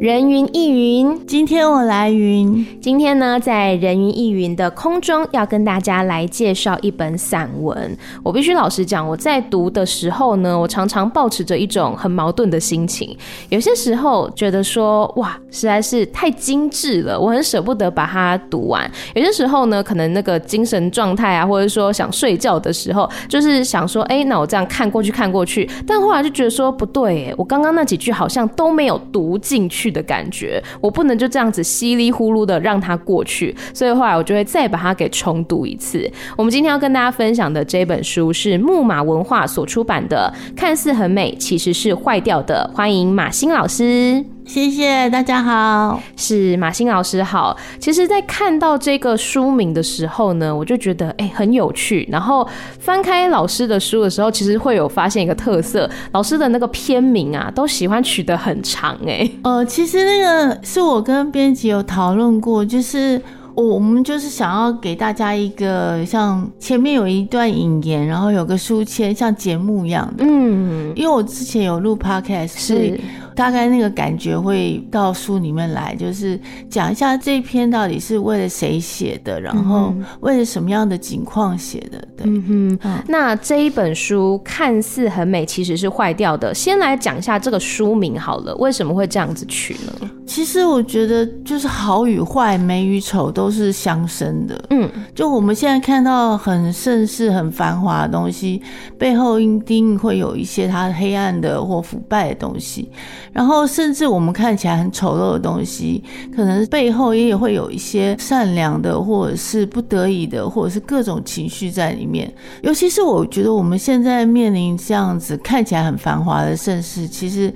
人云亦云，今天我来云。今天呢，在人云亦云的空中，要跟大家来介绍一本散文。我必须老实讲，我在读的时候呢，我常常抱持着一种很矛盾的心情。有些时候觉得说，哇，实在是太精致了，我很舍不得把它读完。有些时候呢，可能那个精神状态啊，或者说想睡觉的时候，就是想说，哎，那我这样看过去看过去，但后来就觉得说，不对，我刚刚那几句好像都没有读进去的感觉，我不能就这样子稀里呼噜的让它过去，所以后来我就会再把它给重读一次。我们今天要跟大家分享的这本书是木马文化所出版的《看似很美，其实是坏掉的》，欢迎马欣老师。谢谢大家好，是马欣老师好。其实，在看到这个书名的时候呢，我就觉得哎、欸、很有趣。然后翻开老师的书的时候，其实会有发现一个特色，老师的那个篇名啊，都喜欢取得很长哎、欸。呃，其实那个是我跟编辑有讨论过，就是我我们就是想要给大家一个像前面有一段引言，然后有个书签，像节目一样的。嗯，因为我之前有录 podcast，是。大概那个感觉会到书里面来，就是讲一下这一篇到底是为了谁写的，然后为了什么样的情况写的。对，嗯哼。那这一本书看似很美，其实是坏掉的。先来讲一下这个书名好了，为什么会这样子取呢？其实我觉得就是好与坏、美与丑都是相生的。嗯，就我们现在看到很盛世、很繁华的东西，背后一定会有一些它黑暗的或腐败的东西。然后，甚至我们看起来很丑陋的东西，可能背后也会有一些善良的，或者是不得已的，或者是各种情绪在里面。尤其是我觉得我们现在面临这样子看起来很繁华的盛世，其实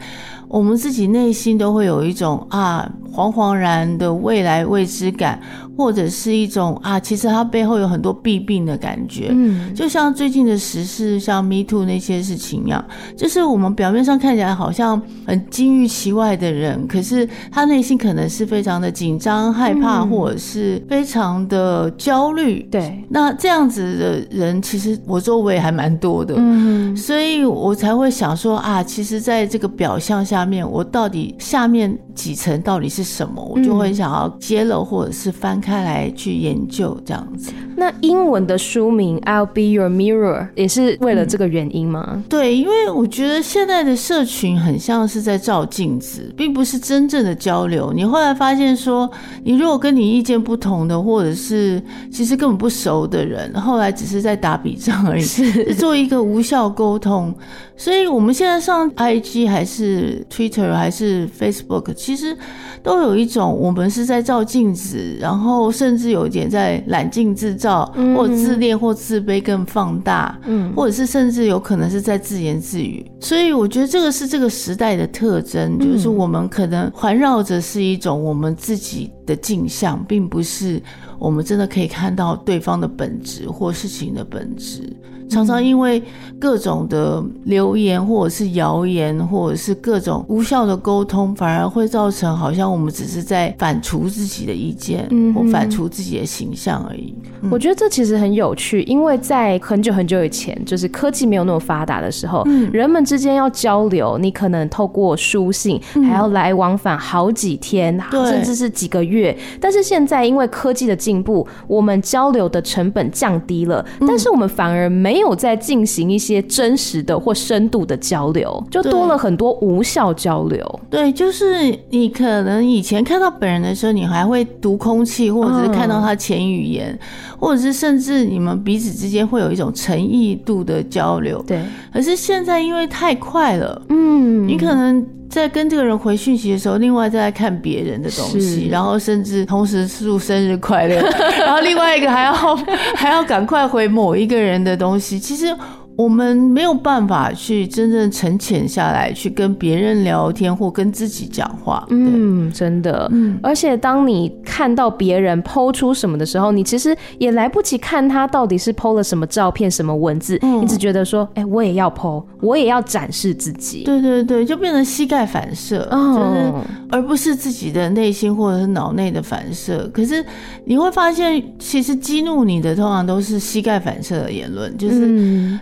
我们自己内心都会有一种啊惶惶然的未来未知感。或者是一种啊，其实它背后有很多弊病的感觉，嗯，就像最近的时事，像 Me Too 那些事情一样，就是我们表面上看起来好像很金玉其外的人，可是他内心可能是非常的紧张、害怕，或者是非常的焦虑。对，那这样子的人，其实我周围还蛮多的，嗯，所以我才会想说啊，其实在这个表象下面，我到底下面几层到底是什么，我就会想要揭露或者是翻。开来去研究这样子。那英文的书名 "I'll be your mirror" 也是为了这个原因吗？嗯，对，因为我觉得现在的社群很像是在照镜子，并不是真正的交流。你后来发现说，你如果跟你意见不同的，或者是其实根本不熟的人，后来只是在打笔仗而已，是做一个无效沟通。所以我们现在上 IG 还是 Twitter 还是 Facebook，其实都有一种我们是在照镜子，然后甚至有一点在揽镜自照，或自恋或自卑更放大，嗯，或者是甚至有可能是在自言自语。所以我觉得这个是这个时代的特征，就是我们可能环绕着是一种我们自己的镜像，并不是我们真的可以看到对方的本质或事情的本质。常常因为各种的流言，或者是谣言，或者是各种无效的沟通，反而会造成好像我们只是在反刍自己的意见，嗯或反刍自己的形象而已。嗯。我觉得这其实很有趣，因为在很久很久以前，就是科技没有那么发达的时候，人们之间要交流，你可能透过书信，还要来往返好几天，甚至是几个月。但是现在因为科技的进步，我们交流的成本降低了，但是我们反而没有。没有在进行一些真实的或深度的交流，就多了很多无效交流。对，就是你可能以前看到本人的时候，你还会读空气，或者是看到他前语言，嗯，或者是甚至你们彼此之间会有一种诚意度的交流。对，可是现在因为太快了，嗯，你可能。在跟这个人回讯息的时候，另外再来看别人的东西，然后甚至同时祝生日快乐，然后另外一个还要还要赶快回某一个人的东西。其实我们没有办法去真正沉潜下来，去跟别人聊天或跟自己讲话。嗯，真的。嗯，而且当你看到别人 po 出什么的时候，你其实也来不及看他到底是 po 了什么照片、什么文字，嗯、你只觉得说，哎、欸，我也要 po，我也要展示自己。对对对，就变成膝盖反射，哦、就是而不是自己的内心或者是脑内的反射。可是你会发现，其实激怒你的通常都是膝盖反射的言论，就是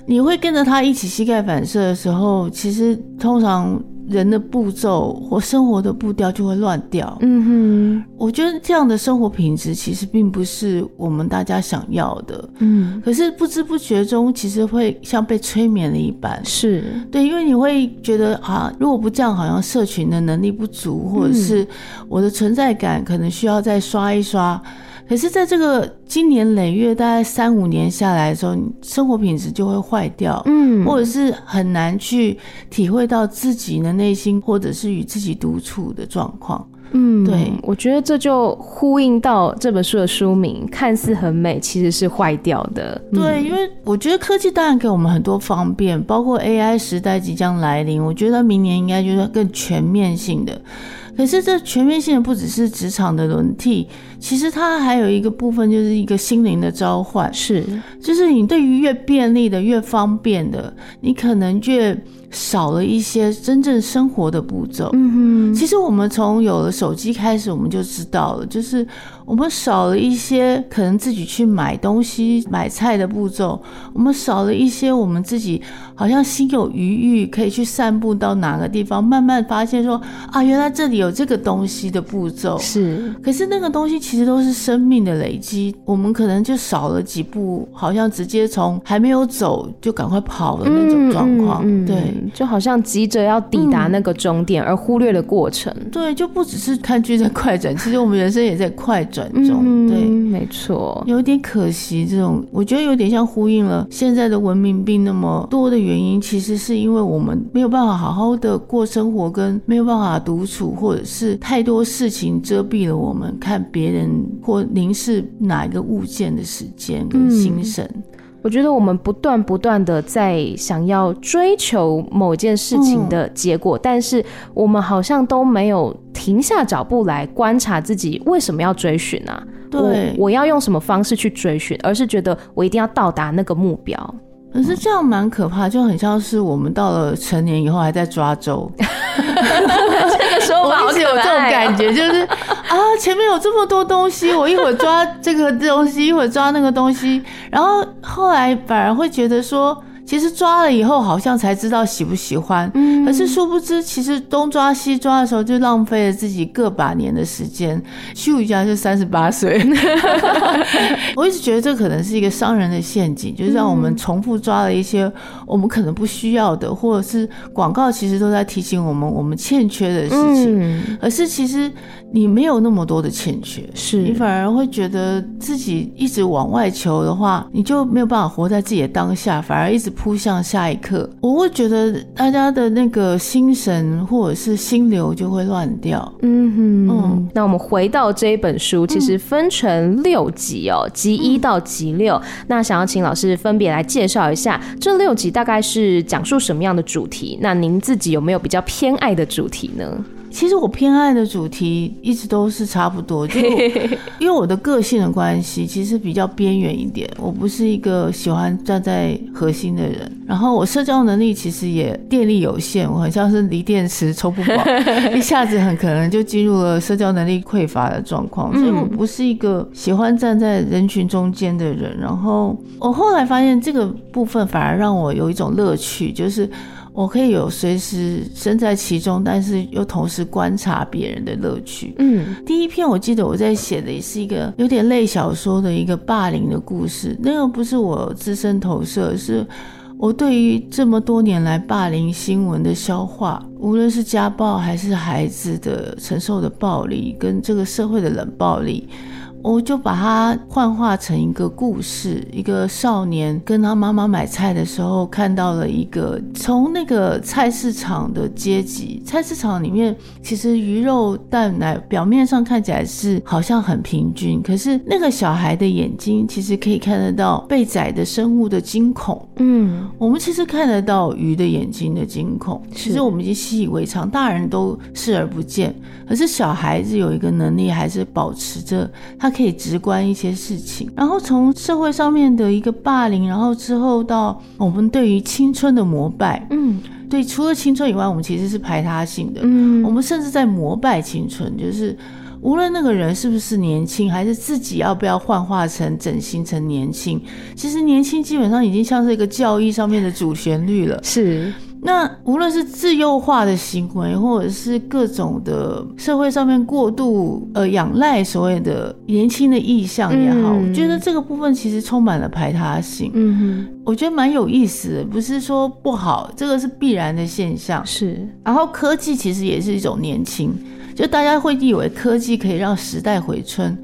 你。你会跟着他一起膝盖反射的时候，其实通常人的步骤或生活的步调就会乱掉。嗯哼，我觉得这样的生活品质其实并不是我们大家想要的。嗯，可是不知不觉中，其实会像被催眠了一般。是对，因为你会觉得啊，如果不这样，好像社群的能力不足，或者是我的存在感可能需要再刷一刷。可是，在这个经年累月，大概三五年下来的时候，生活品质就会坏掉，嗯，或者是很难去体会到自己的内心，或者是与自己独处的状况，嗯，对，我觉得这就呼应到这本书的书名，看似很美，其实是坏掉的。对，因为我觉得科技当然给我们很多方便，包括 AI 时代即将来临，我觉得明年应该就是更全面性的。可是这全面性的不只是职场的轮替，其实它还有一个部分，就是一个心灵的召唤。是，就是你对于越便利的、越方便的，你可能越少了一些真正生活的步骤。嗯哼，其实我们从有了手机开始，我们就知道了，就是。我们少了一些可能自己去买东西、买菜的步骤，我们少了一些我们自己好像心有余裕可以去散步到哪个地方，慢慢发现说啊，原来这里有这个东西的步骤。是，可是那个东西其实都是生命的累积，我们可能就少了几步，好像直接从还没有走就赶快跑的那种状况。嗯嗯嗯、对，就好像急着要抵达那个终点，而忽略了过程。对，就不只是看剧在快转，其实我们人生也在快转。嗯，对，没错，有点可惜。这种我觉得有点像呼应了现在的文明病那么多的原因，其实是因为我们没有办法好好的过生活，跟没有办法独处，或者是太多事情遮蔽了我们看别人或凝视哪一个物件的时间跟心神。嗯我觉得我们不断不断的在想要追求某件事情的结果，嗯，但是我们好像都没有停下脚步来观察自己为什么要追寻啊？对，我，我要用什么方式去追寻，而是觉得我一定要到达那个目标。可是这样蛮可怕，就很像是我们到了成年以后还在抓周。这个时候我一直有这种感觉，就是啊，前面有这么多东西，我一会儿抓这个东西，一会儿抓那个东西，然后后来反而会觉得说。其实抓了以后，好像才知道喜不喜欢。嗯，可是殊不知，其实东抓西抓的时候，就浪费了自己个把年的时间。秀一下就三十八岁。我一直觉得这可能是一个商人的陷阱，就是让我们重复抓了一些我们可能不需要的，或者是广告其实都在提醒我们我们欠缺的事情。嗯，而是其实你没有那么多的欠缺，是你反而会觉得自己一直往外求的话，你就没有办法活在自己的当下，反而一直。扑向下一刻，我会觉得大家的那个心神或者是心流就会乱掉。嗯哼，嗯，那我们回到这一本书，其实分成六集哦，集一到集六。嗯。那想要请老师分别来介绍一下这六集大概是讲述什么样的主题？那您自己有没有比较偏爱的主题呢？其实我偏爱的主题一直都是差不多，就因为我的个性的关系，其实比较边缘一点。我不是一个喜欢站在核心的人，然后我社交能力其实也电力有限，我很像是锂电池抽不饱，一下子很可能就进入了社交能力匮乏的状况。所以我不是一个喜欢站在人群中间的人。然后我后来发现这个部分反而让我有一种乐趣，就是。我可以有随时身在其中，但是又同时观察别人的乐趣。嗯，第一篇我记得我在写的也是一个有点类小说的一个霸凌的故事，那个不是我自身投射，是我对于这么多年来霸凌新闻的消化，无论是家暴还是孩子的承受的暴力，跟这个社会的冷暴力。我就把它幻化成一个故事，一个少年跟他妈妈买菜的时候看到了一个从那个菜市场的阶级，菜市场里面其实鱼肉蛋奶表面上看起来是好像很平均，可是那个小孩的眼睛其实可以看得到被宰的生物的惊恐。嗯，我们其实看得到鱼的眼睛的惊恐，其实我们已经习以为常，大人都视而不见，可是小孩子有一个能力，还是保持着他。可以直观一些事情，然后从社会上面的一个霸凌，然后之后到我们对于青春的膜拜，嗯，对，除了青春以外，我们其实是排他性的，嗯，我们甚至在膜拜青春，就是无论那个人是不是年轻，还是自己要不要幻化成整形成年轻，其实年轻基本上已经像是一个教义上面的主旋律了，是。那无论是自幼化的行为，或者是各种的社会上面过度呃仰赖所谓的年轻的意向也好，嗯，我觉得这个部分其实充满了排他性。嗯哼，我觉得蛮有意思的，不是说不好，这个是必然的现象。是，然后科技其实也是一种年轻，就大家会以为科技可以让时代回春。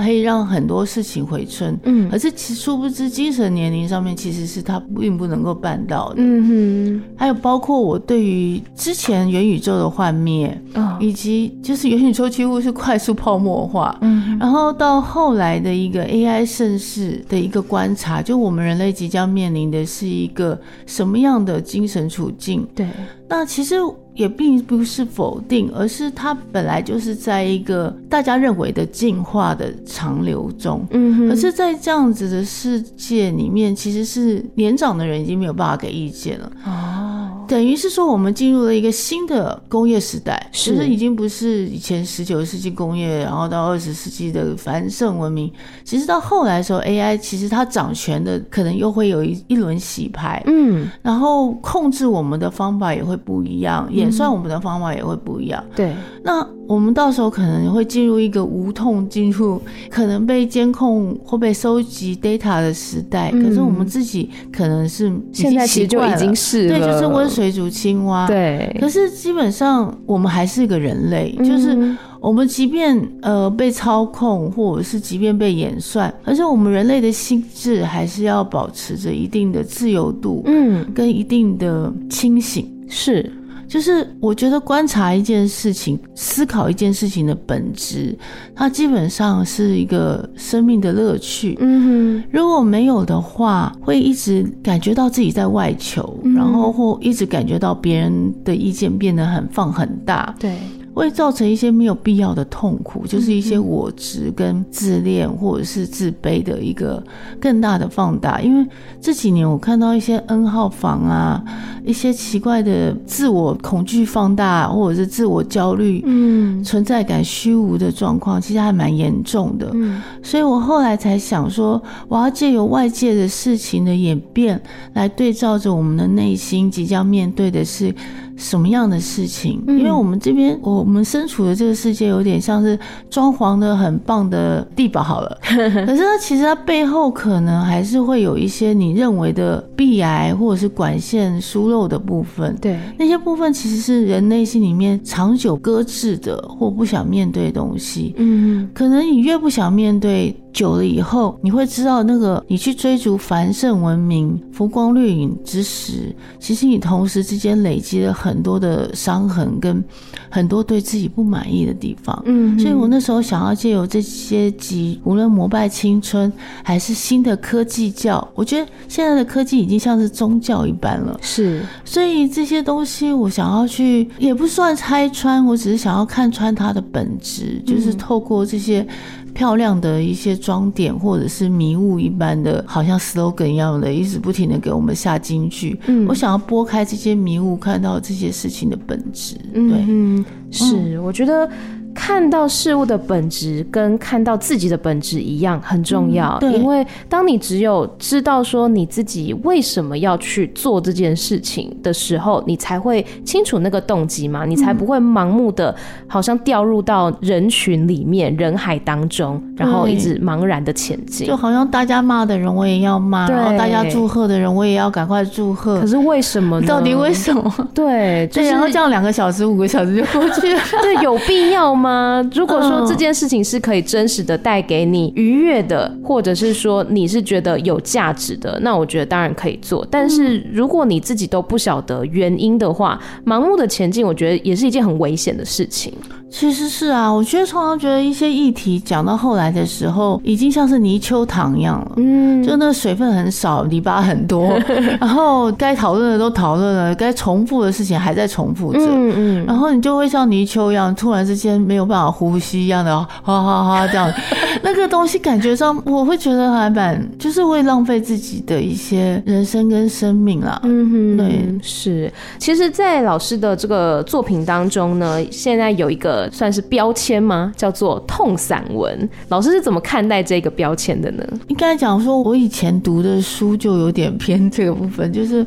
可以让很多事情回春，嗯，可是其殊不知精神年龄上面其实是他并不能够办到的，嗯哼。还有包括我对于之前元宇宙的幻灭，哦，以及就是元宇宙几乎是快速泡沫化，嗯，然后到后来的一个 AI 盛世的一个观察，就我们人类即将面临的是一个什么样的精神处境？对，那其实。也并不是否定，而是它本来就是在一个大家认为的进化的长流中。嗯哼，可是，在这样子的世界里面，其实是年长的人已经没有办法给意见了。哦。等于是说，我们进入了一个新的工业时代，其实已经不是以前十九世纪工业，然后到二十世纪的繁盛文明。其实到后来的时候，AI 其实它掌权的可能又会有一一轮洗牌，嗯，然后控制我们的方法也会不一样，演算我们的方法也会不一样。对，那。我们到时候可能会进入一个无痛进入，可能被监控或被收集 data 的时代。嗯、可是我们自己可能是现在其实就已经是对，就是温水煮青蛙。对。可是基本上我们还是一个人类，嗯、就是我们即便呃被操控，或者是即便被演算，可是我们人类的心智还是要保持着一定的自由度，嗯，跟一定的清醒。是。就是我觉得观察一件事情，思考一件事情的本质，它基本上是一个生命的乐趣。嗯哼，如果没有的话，会一直感觉到自己在外求，嗯、然后或一直感觉到别人的意见变得很放很大。对。会造成一些没有必要的痛苦，就是一些我执跟自恋或者是自卑的一个更大的放大。因为这几年我看到一些 N 号房啊，一些奇怪的自我恐惧放大，或者是自我焦虑，嗯，存在感虚无的状况，其实还蛮严重的。嗯，所以我后来才想说，我要借由外界的事情的演变，来对照着我们的内心即将面对的是。什么样的事情？因为我们这边，我们身处的这个世界有点像是装潢的很棒的地堡好了，可是它其实它背后可能还是会有一些你认为的壁癌或者是管线疏漏的部分。对，那些部分其实是人内心里面长久搁置的或不想面对的东西。嗯，可能你越不想面对。久了以后，你会知道，那个你去追逐繁盛文明、浮光掠影之时，其实你同时之间累积了很多的伤痕，跟很多对自己不满意的地方。嗯，所以我那时候想要借由这些集，无论膜拜青春，还是新的科技教，我觉得现在的科技已经像是宗教一般了。是，所以这些东西我想要去，也不算拆穿，我只是想要看穿它的本质，就是透过这些。漂亮的一些装点，或者是迷雾一般的，好像 slogan 一样的，一直不停的给我们下金句。嗯，我想要拨开这些迷雾，看到这些事情的本质。对，嗯，是，我觉得。看到事物的本质跟看到自己的本质一样很重要，嗯，因为当你只有知道说你自己为什么要去做这件事情的时候，你才会清楚那个动机嘛，你才不会盲目的好像掉入到人群里面人海当中，然后一直茫然的前进，就好像大家骂的人我也要骂，然后大家祝贺的人我也要赶快祝贺，可是为什么呢？到底为什么？对，对，然后这样两个小时五个小时就过去了，对，有必要吗？吗？如果说这件事情是可以真实的带给你愉悦的，或者是说你是觉得有价值的，那我觉得当然可以做。但是如果你自己都不晓得原因的话，盲目的前进，我觉得也是一件很危险的事情。其实是啊，我觉得常常觉得一些议题讲到后来的时候，已经像是泥鳅糖一样了，嗯，就那个水分很少，泥巴很多，然后该讨论的都讨论了，该重复的事情还在重复着，嗯嗯，然后你就会像泥鳅一样，突然之间没有办法呼吸一样的，哈哈哈这样，那个东西感觉上我会觉得还蛮，就是会浪费自己的一些人生跟生命啦，嗯哼，对，是，其实，在老师的这个作品当中呢，现在有一个。算是标签吗？叫做痛散文。老师是怎么看待这个标签的呢？应该讲说，我以前读的书就有点偏这个部分，就是。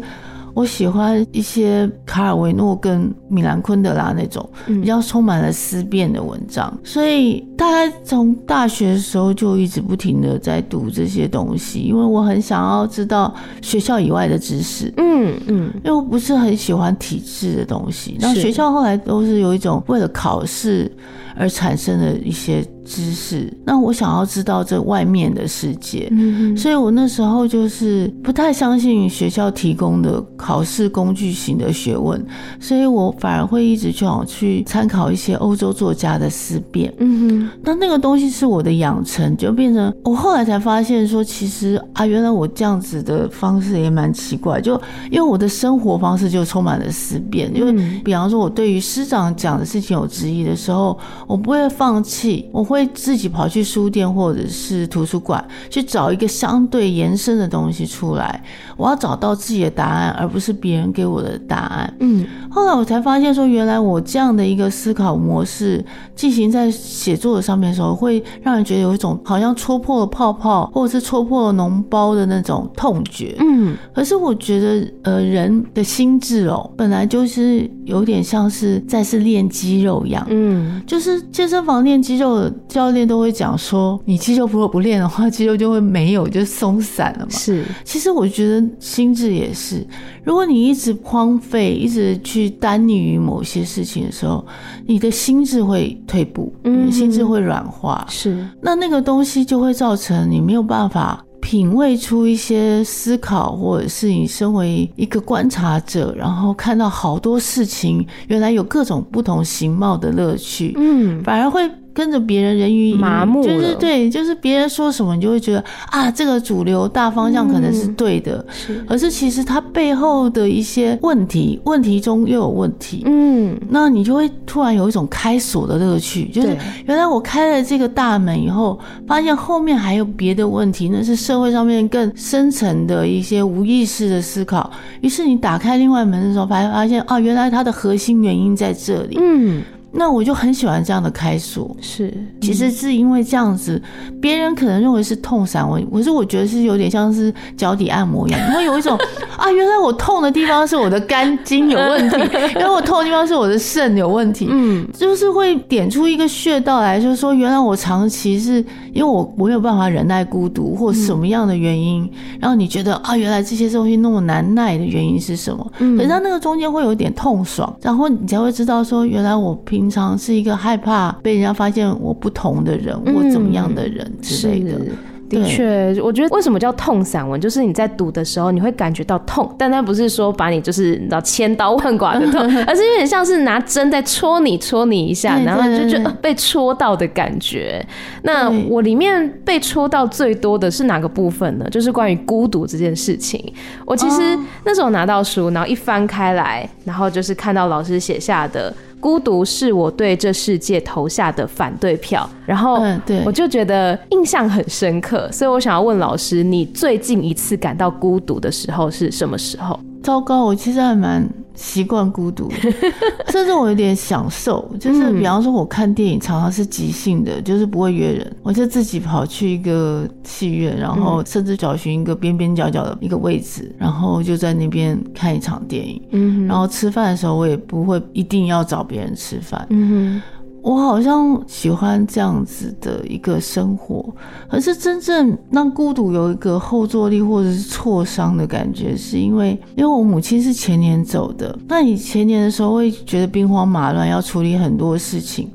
我喜欢一些卡尔维诺跟米兰昆德拉那种比较充满了思辨的文章，所以大概从大学的时候就一直不停的在读这些东西，因为我很想要知道学校以外的知识。嗯嗯，因为我不是很喜欢体制的东西，然后学校后来都是有一种为了考试而产生的一些。知识，那我想要知道这外面的世界，嗯，所以我那时候就是不太相信学校提供的考试工具型的学问，所以我反而会一直去往去参考一些欧洲作家的思辨，嗯哼，那那个东西是我的养成，就变成我后来才发现说，其实啊，原来我这样子的方式也蛮奇怪，就因为我的生活方式就充满了思辨，因为比方说我对于师长讲的事情有质疑的时候，我不会放弃，我。会自己跑去书店或者是图书馆去找一个相对延伸的东西出来，我要找到自己的答案，而不是别人给我的答案。嗯，后来我才发现说，原来我这样的一个思考模式进行在写作的上面的时候，会让人觉得有一种好像戳破了泡泡，或者是戳破了脓包的那种痛觉。嗯，可是我觉得，呃，人的心智哦，本来就是有点像是在是练肌肉一样。嗯，就是健身房练肌肉的。教练都会讲说，你肌肉如果不练的话，肌肉就会没有，就松散了嘛。是，其实我觉得心智也是，如果你一直荒废，一直去单溺于某些事情的时候，你的心智会退步，嗯，心智会软化。是，那那个东西就会造成你没有办法品味出一些思考，或者是你身为一个观察者，然后看到好多事情，原来有各种不同形貌的乐趣。嗯，反而会。跟着别人人云，麻木，就是对，就是别人说什么，你就会觉得啊，这个主流大方向可能是对的，嗯、是，而是其实它背后的一些问题，问题中又有问题，嗯，那你就会突然有一种开锁的乐趣，就是原来我开了这个大门以后，发现后面还有别的问题，那是社会上面更深层的一些无意识的思考，于是你打开另外门的时候，发发现啊，原来它的核心原因在这里，嗯。那我就很喜欢这样的开锁，是，其实是因为这样子，别人可能认为是痛散我，可是我觉得是有点像是脚底按摩一样，会有一种 啊，原来我痛的地方是我的肝经有问题，原来我痛的地方是我的肾有问题，嗯，就是会点出一个穴道来，就是说原来我长期是因为我我没有办法忍耐孤独或什么样的原因，然后你觉得啊，原来这些东西那么难耐的原因是什么？嗯，可是它那个中间会有点痛爽，然后你才会知道说原来我平。平常是一个害怕被人家发现我不同的人，我怎么样的人之类的。嗯的确，我觉得为什么叫痛散文，就是你在读的时候，你会感觉到痛，但它不是说把你就是你知道千刀万剐的痛，而是有点像是拿针在戳你，戳你一下，然后就觉得被戳到的感觉。那我里面被戳到最多的是哪个部分呢？就是关于孤独这件事情。我其实那时候拿到书，然后一翻开来，然后就是看到老师写下的。孤独是我对这世界投下的反对票，然后我就觉得印象很深刻，所以我想要问老师，你最近一次感到孤独的时候是什么时候？糟糕，我其实还蛮习惯孤独，甚至我有点享受。就是比方说，我看电影常常是即兴的，就是不会约人，我就自己跑去一个戏院，然后甚至找寻一个边边角角的一个位置，然后就在那边看一场电影。嗯，然后吃饭的时候，我也不会一定要找别人吃饭。嗯哼。我好像喜欢这样子的一个生活，可是真正让孤独有一个后坐力或者是挫伤的感觉，是因为因为我母亲是前年走的，那你前年的时候会觉得兵荒马乱，要处理很多事情。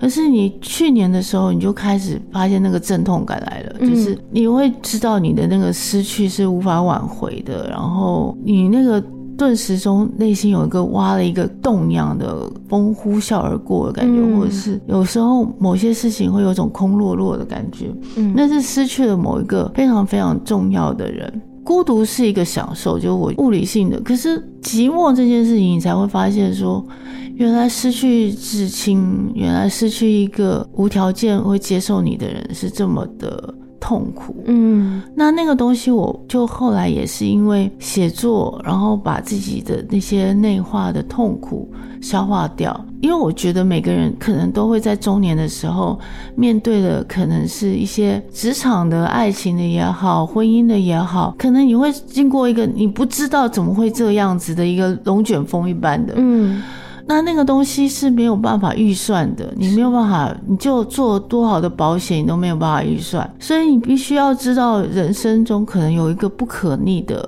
可是你去年的时候，你就开始发现那个阵痛感来了，就是你会知道你的那个失去是无法挽回的，然后你那个顿时中内心有一个挖了一个洞一样的风呼啸而过的感觉，嗯、或者是有时候某些事情会有种空落落的感觉，嗯，那是失去了某一个非常非常重要的人。孤独是一个享受，就我物理性的。可是寂寞这件事情，你才会发现说，原来失去至亲，原来失去一个无条件会接受你的人是这么的痛苦。嗯，那那个东西，我就后来也是因为写作，然后把自己的那些内化的痛苦消化掉。因为我觉得每个人可能都会在中年的时候面对的，可能是一些职场的、爱情的也好，婚姻的也好，可能你会经过一个你不知道怎么会这样子的一个龙卷风一般的，嗯，那那个东西是没有办法预算的，你没有办法，你就做多好的保险，你都没有办法预算，所以你必须要知道，人生中可能有一个不可逆的。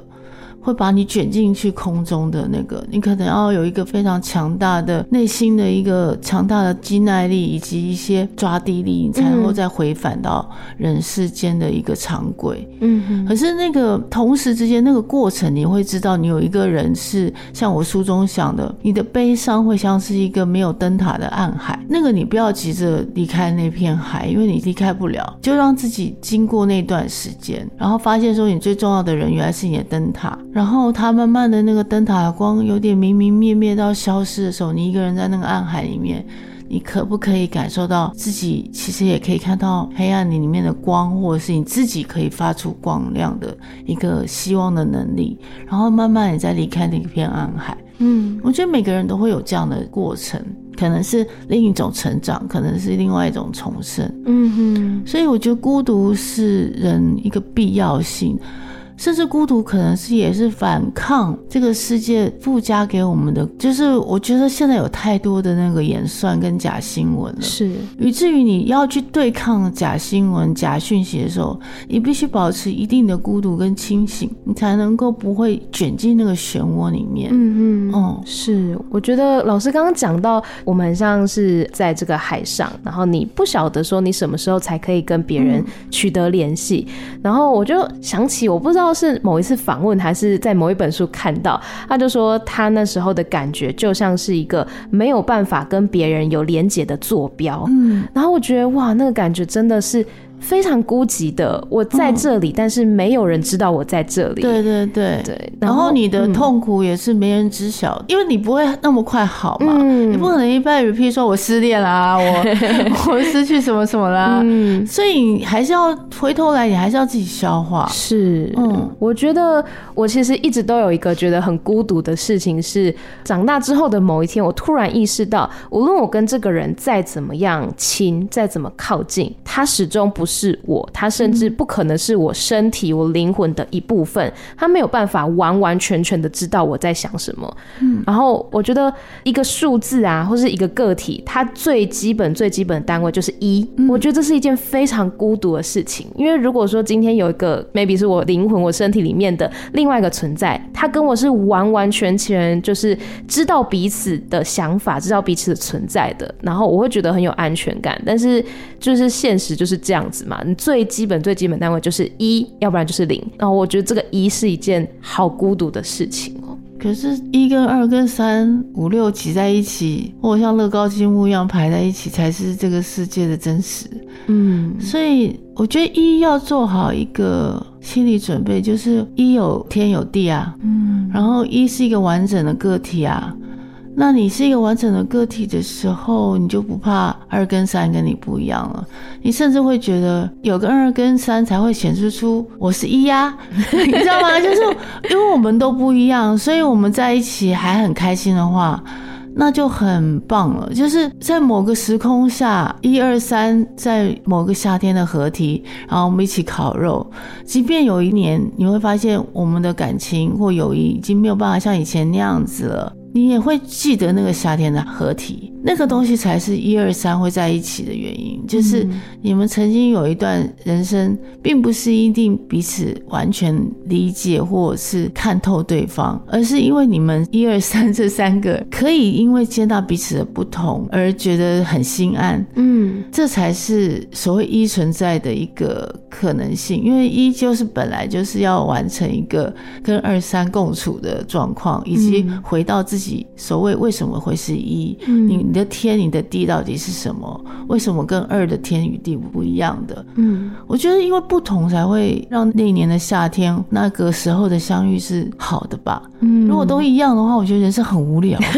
会把你卷进去空中的那个，你可能要有一个非常强大的内心的一个强大的肌耐力，以及一些抓地力，你才能够再回返到人世间的一个常轨。嗯哼。可是那个同时之间那个过程，你会知道，你有一个人是像我书中想的，你的悲伤会像是一个没有灯塔的暗海。那个你不要急着离开那片海，因为你离开不了，就让自己经过那段时间，然后发现说你最重要的人原来是你的灯塔。然后它慢慢的那个灯塔的光有点明明灭灭到消失的时候，你一个人在那个暗海里面，你可不可以感受到自己其实也可以看到黑暗里里面的光，或者是你自己可以发出光亮的一个希望的能力？然后慢慢你再离开那一片暗海。嗯，我觉得每个人都会有这样的过程，可能是另一种成长，可能是另外一种重生。嗯哼，所以我觉得孤独是人一个必要性。甚至孤独可能是也是反抗这个世界附加给我们的，就是我觉得现在有太多的那个演算跟假新闻了，是以至于你要去对抗假新闻、假讯息的时候，你必须保持一定的孤独跟清醒，你才能够不会卷进那个漩涡里面。嗯嗯，哦，是，我觉得老师刚刚讲到，我们很像是在这个海上，然后你不晓得说你什么时候才可以跟别人取得联系，嗯、然后我就想起，我不知道。是某一次访问，还是在某一本书看到，他就说他那时候的感觉就像是一个没有办法跟别人有连结的坐标。嗯，然后我觉得哇，那个感觉真的是。非常孤寂的，我在这里，嗯、但是没有人知道我在这里。对对对。对，然后你的痛苦也是没人知晓，嗯、因为你不会那么快好嘛，嗯、你不可能一般 repeat 说我失恋啦，我 我失去什么什么啦，嗯、所以你还是要回头来，你还是要自己消化。是，嗯，我觉得我其实一直都有一个觉得很孤独的事情，是长大之后的某一天，我突然意识到，无论我跟这个人再怎么样亲，再怎么靠近，他始终不是。我，他甚至不可能是我身体、我灵魂的一部分，他没有办法完完全全的知道我在想什么。嗯，然后我觉得一个数字啊，或是一个个体，它最基本、最基本的单位就是一。我觉得这是一件非常孤独的事情，因为如果说今天有一个 maybe 是我灵魂、我身体里面的另外一个存在，他跟我是完完全全就是知道彼此的想法，知道彼此的存在的，然后我会觉得很有安全感。但是就是现实就是这样子。嘛，你最基本最基本单位就是一，要不然就是零。然后我觉得这个一是一件好孤独的事情哦。可是，一跟二跟三五六挤在一起，或者像乐高积木一样排在一起，才是这个世界的真实。嗯，所以我觉得一要做好一个心理准备，就是一有天有地啊，嗯，然后一是一个完整的个体啊。那你是一个完整的个体的时候，你就不怕二跟三跟你不一样了。你甚至会觉得有个二跟三才会显示出我是一呀，你知道吗？就是因为我们都不一样，所以我们在一起还很开心的话，那就很棒了。就是在某个时空下，一二三在某个夏天的合体，然后我们一起烤肉，即便有一年你会发现我们的感情或友谊已经没有办法像以前那样子了。你也会记得那个夏天的合体，那个东西才是一二三会在一起的原因，就是你们曾经有一段人生，并不是一定彼此完全理解或者是看透对方，而是因为你们一二三这三个可以因为接纳彼此的不同而觉得很心安，嗯，这才是所谓一存在的一个可能性，因为一就是本来就是要完成一个跟二三共处的状况，以及回到自己所谓为什么会是一，你。你的天，你的地到底是什么？为什么跟二的天与地不一样的？嗯，我觉得因为不同才会让那一年的夏天那个时候的相遇是好的吧。嗯，如果都一样的话，我觉得人生很无聊。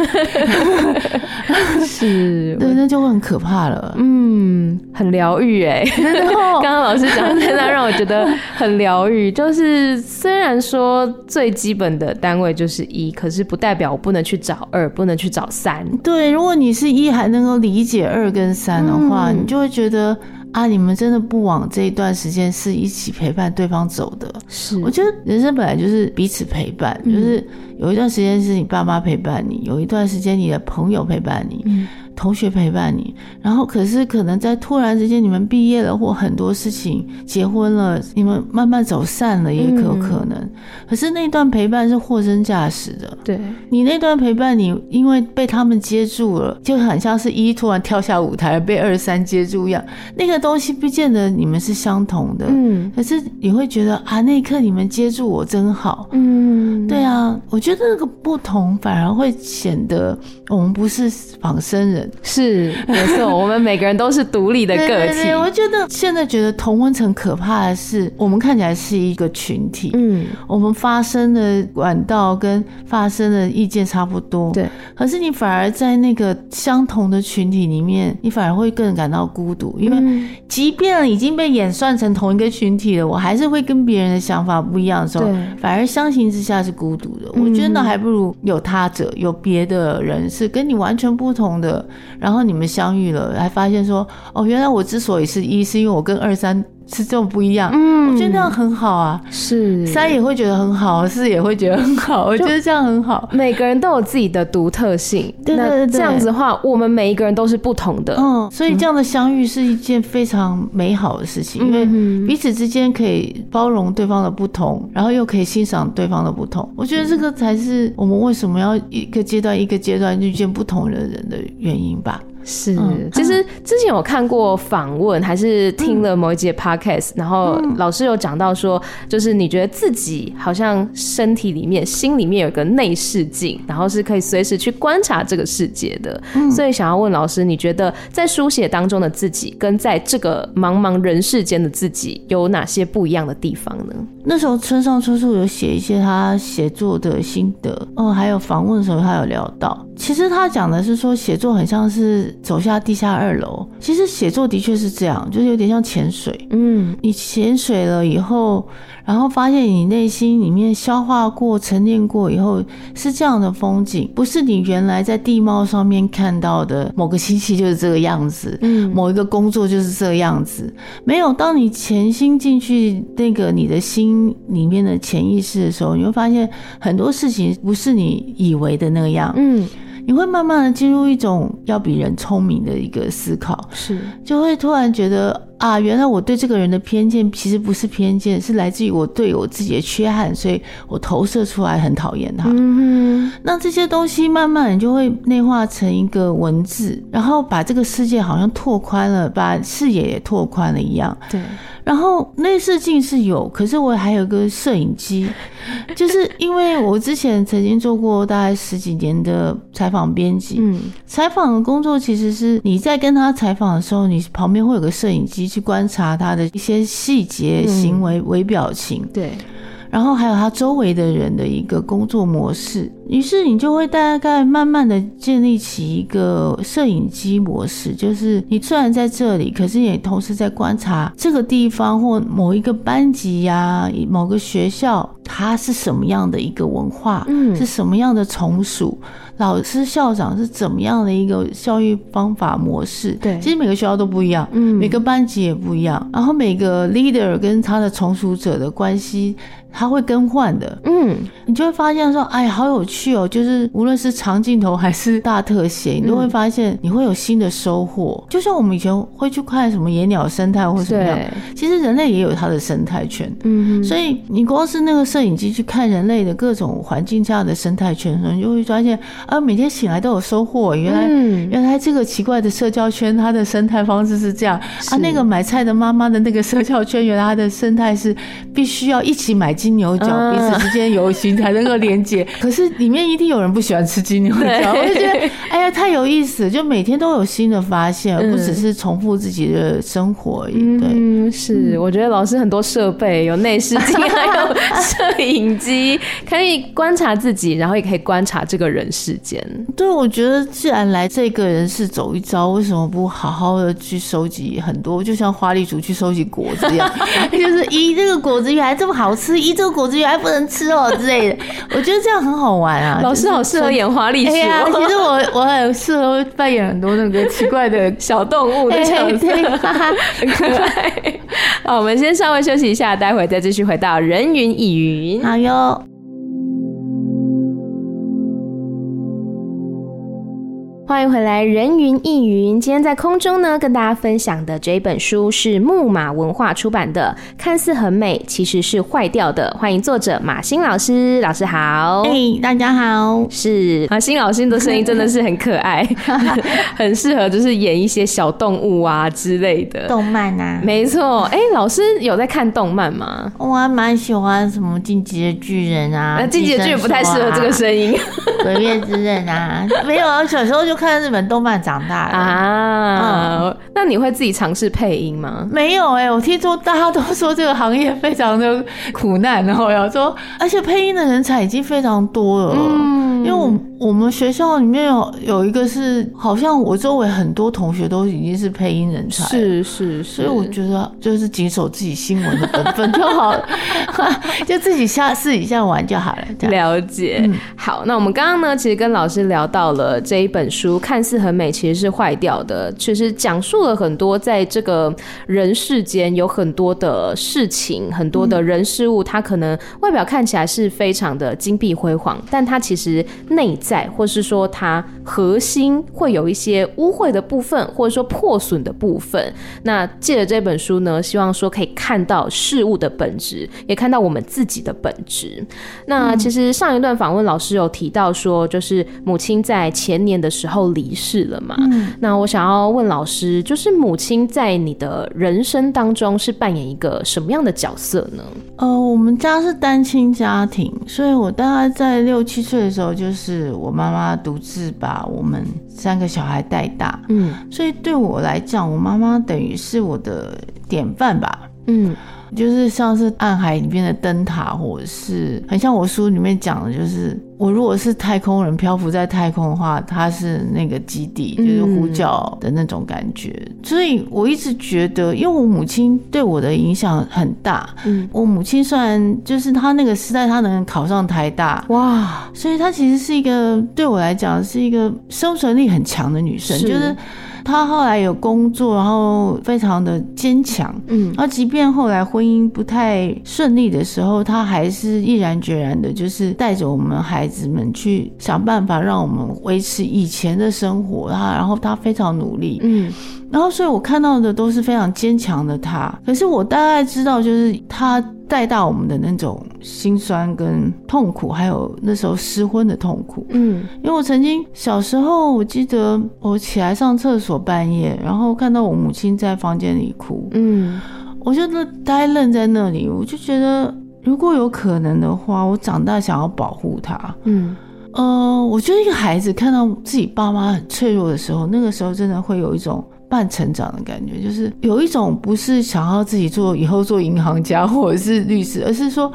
是，对，那就会很可怕了。嗯，很疗愈哎。刚刚老师讲的那让我觉得很疗愈。就是虽然说最基本的单位就是一，可是不代表我不能去找二，不能去找三。对，如果你是。一还能够理解二跟三的话，嗯、你就会觉得啊，你们真的不往这一段时间是一起陪伴对方走的。是，我觉得人生本来就是彼此陪伴，嗯、就是有一段时间是你爸妈陪伴你，有一段时间你的朋友陪伴你。嗯同学陪伴你，然后可是可能在突然之间你们毕业了，或很多事情结婚了，你们慢慢走散了，也可有可能。嗯、可是那段陪伴是货真价实的。对，你那段陪伴，你因为被他们接住了，就很像是一突然跳下舞台被二三接住一样。那个东西不见得你们是相同的，嗯，可是你会觉得啊，那一刻你们接住我真好，嗯，对啊，我觉得那个不同反而会显得我们不是仿生人。是没错，我们每个人都是独立的个体。我觉得现在觉得同温层可怕的是，我们看起来是一个群体，嗯，我们发生的管道跟发生的意见差不多，对。可是你反而在那个相同的群体里面，你反而会更感到孤独，因为即便已经被演算成同一个群体了，我还是会跟别人的想法不一样的时候，反而相形之下是孤独的。我觉得那还不如有他者，有别的人是跟你完全不同的。然后你们相遇了，还发现说，哦，原来我之所以是一，是因为我跟二三。是这种不一样，嗯，我觉得那样很好啊。是三也会觉得很好，四也会觉得很好。我觉得这样很好，每个人都有自己的独特性。对对对，这样子的话，我们每一个人都是不同的。嗯，所以这样的相遇是一件非常美好的事情，因为彼此之间可以包容对方的不同，然后又可以欣赏对方的不同。我觉得这个才是我们为什么要一个阶段一个阶段遇见不同的人的原因吧。是，其实之前有看过访问，还是听了某一节 podcast，然后老师有讲到说，就是你觉得自己好像身体里面、心里面有个内视镜，然后是可以随时去观察这个世界的。所以想要问老师，你觉得在书写当中的自己，跟在这个茫茫人世间的自己，有哪些不一样的地方呢？那时候村上春树有写一些他写作的心得，哦，还有访问的时候他有聊到，其实他讲的是说写作很像是走下地下二楼，其实写作的确是这样，就是有点像潜水，嗯，你潜水了以后。然后发现你内心里面消化过、沉淀过以后是这样的风景，不是你原来在地貌上面看到的某个星期就是这个样子，嗯，某一个工作就是这个样子。没有，当你潜心进去那个你的心里面的潜意识的时候，你会发现很多事情不是你以为的那个样，嗯。你会慢慢的进入一种要比人聪明的一个思考，是，就会突然觉得啊，原来我对这个人的偏见其实不是偏见，是来自于我对我自己的缺憾，所以我投射出来很讨厌他。嗯哼，那这些东西慢慢你就会内化成一个文字，然后把这个世界好像拓宽了，把视野也拓宽了一样。对。然后内视镜是有，可是我还有个摄影机，就是因为我之前曾经做过大概十几年的采访编辑，嗯，采访的工作其实是你在跟他采访的时候，你旁边会有个摄影机去观察他的一些细节、行为、微表情，对。然后还有他周围的人的一个工作模式，于是你就会大概慢慢的建立起一个摄影机模式，就是你虽然在这里，可是也同时在观察这个地方或某一个班级呀、啊，某个学校，它是什么样的一个文化，嗯，是什么样的从属。老师、校长是怎么样的一个教育方法模式？对，其实每个学校都不一样，嗯，每个班级也不一样，然后每个 leader 跟他的从属者的关系它会更换的。嗯，你就会发现说，哎呀，好有趣哦！就是无论是长镜头还是大特写，你都会发现你会有新的收获。就像我们以前会去看什么野鸟生态或什么样，其实人类也有它的生态圈。嗯，所以你光是那个摄影机去看人类的各种环境下的生态圈的时候，你就会发现，啊，每天醒来都有收获。原来，原来这个奇怪的社交圈，它的生态方式是这样啊。那个买菜的妈妈的那个社交圈，原来它的生态是必须要一起买金牛角，彼此之间有形才能够连接。可是里面一定有人不喜欢吃金牛角，我就觉得哎呀太有意思，就每天都有新的发现，而不只是重复自己的生活而已。对，嗯，是，我觉得老师很多设备，有内视镜，还有摄影机，可以观察自己，然后也可以观察这个人世间。对，我觉得既然来这个人世走一遭，为什么不好好的去收集很多？就像花栗鼠去收集果子一样，就是一，这个果子原来这么好吃，咦，这个果子原来不能吃哦之类的。我觉得这样很好玩啊。老师好适合演花栗鼠。哎呀，其实我我很适合扮演很多那个奇怪的小动物的角色，很可爱。好，我们先稍微休息一下，待会再继续回到人云亦云。好哟。欢迎回来，人云亦云。今天在空中呢，跟大家分享的这一本书是木马文化出版的，看似很美，其实是坏掉的。欢迎作者马欣老师，老师好。哎大家好。是马欣老师的声音真的是很可爱，很适合就是演一些小动物啊之类的动漫啊。没错，哎，老师有在看动漫吗？我还蛮喜欢什么《进击的巨人》啊，《进击的巨人》不太适合这个声音，《鬼灭之刃》啊，没有啊，小时候就。看日本动漫长大的啊，嗯、那你会自己尝试配音吗？没有哎、欸，我听说大家都说这个行业非常的苦难，然后要说，而且配音的人才已经非常多了。嗯，因为我我们学校里面有有一个是，好像我周围很多同学都已经是配音人才，是是是，所以我觉得就是谨守自己新闻的本分就好了，就自己下试一下玩就好了。了解，嗯、好，那我们刚刚呢，其实跟老师聊到了这一本书。看似很美，其实是坏掉的。其实讲述了很多，在这个人世间有很多的事情，很多的人事物，它可能外表看起来是非常的金碧辉煌，但它其实内在，或是说它核心会有一些污秽的部分，或者说破损的部分。那借着这本书呢，希望说可以看到事物的本质，也看到我们自己的本质。那其实上一段访问老师有提到说，就是母亲在前年的时候。离世了嘛？嗯，那我想要问老师，就是母亲在你的人生当中是扮演一个什么样的角色呢？呃，我们家是单亲家庭，所以我大概在六七岁的时候，就是我妈妈独自把我们三个小孩带大。嗯，所以对我来讲，我妈妈等于是我的典范吧。嗯。就是像是暗海里面的灯塔，或者是很像我书里面讲的，就是我如果是太空人漂浮在太空的话，它是那个基地，就是呼叫的那种感觉。嗯、所以我一直觉得，因为我母亲对我的影响很大。嗯，我母亲虽然就是她那个时代，她能考上台大，哇，所以她其实是一个对我来讲是一个生存力很强的女生，是就是。他后来有工作，然后非常的坚强，嗯，而即便后来婚姻不太顺利的时候，他还是毅然决然的，就是带着我们孩子们去想办法让我们维持以前的生活，他然后他非常努力，嗯。然后，所以我看到的都是非常坚强的他。可是我大概知道，就是他带大我们的那种心酸跟痛苦，还有那时候失婚的痛苦。嗯，因为我曾经小时候，我记得我起来上厕所半夜，然后看到我母亲在房间里哭。嗯，我就呆愣在那里，我就觉得，如果有可能的话，我长大想要保护她。嗯，呃，我觉得一个孩子看到自己爸妈很脆弱的时候，那个时候真的会有一种。半成长的感觉，就是有一种不是想要自己做以后做银行家或者是律师，而是说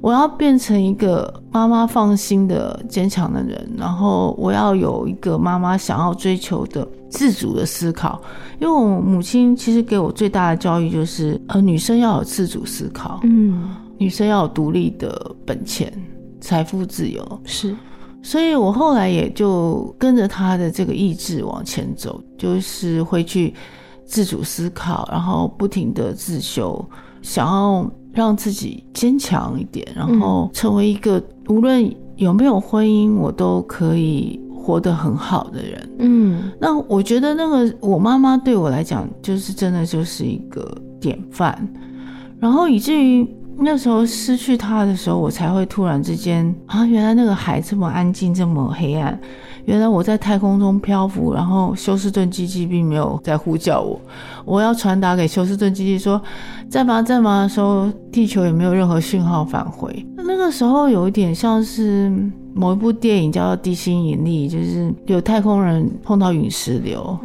我要变成一个妈妈放心的坚强的人，然后我要有一个妈妈想要追求的自主的思考。因为我母亲其实给我最大的教育就是，呃，女生要有自主思考，嗯，女生要有独立的本钱、财富自由，是。所以我后来也就跟着他的这个意志往前走，就是会去自主思考，然后不停的自修，想要让自己坚强一点，然后成为一个无论有没有婚姻，我都可以活得很好的人。嗯，那我觉得那个我妈妈对我来讲，就是真的就是一个典范。然后以至于那时候失去他的时候，我才会突然之间啊，原来那个海这么安静，这么黑暗。原来我在太空中漂浮，然后休斯顿基地并没有在呼叫我。我要传达给休斯顿基地说，在吗，在吗的时候，地球也没有任何讯号返回。那个时候有一点像是某一部电影叫做《地心引力》，就是有太空人碰到陨石流。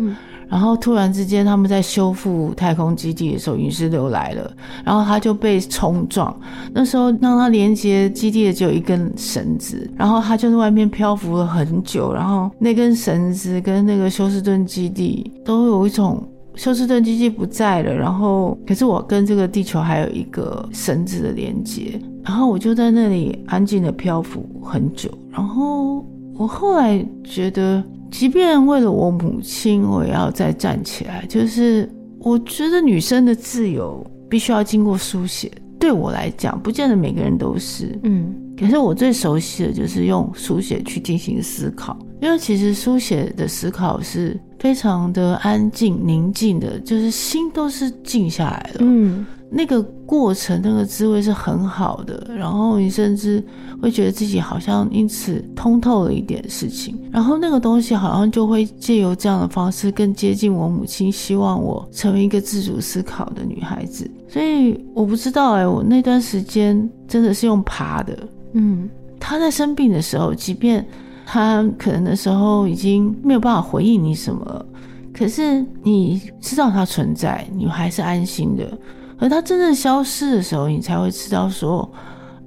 然后突然之间，他们在修复太空基地的时候，陨石流来了，然后他就被冲撞。那时候让他连接基地的只有一根绳子，然后他就在外面漂浮了很久。然后那根绳子跟那个休斯顿基地都有一种休斯顿基地不在了，然后可是我跟这个地球还有一个绳子的连接。然后我就在那里安静的漂浮很久。然后我后来觉得。即便为了我母亲，我也要再站起来。就是我觉得女生的自由必须要经过书写。对我来讲，不见得每个人都是。嗯，可是我最熟悉的就是用书写去进行思考，因为其实书写的思考是非常的安静、宁静的，就是心都是静下来了。嗯。那个过程，那个滋味是很好的，然后你甚至会觉得自己好像因此通透了一点事情，然后那个东西好像就会借由这样的方式更接近我母亲希望我成为一个自主思考的女孩子。所以我不知道哎，我那段时间真的是用爬的，嗯，她在生病的时候，即便她可能的时候已经没有办法回应你什么了，可是你知道他存在，你还是安心的。而他真正消失的时候，你才会知道说，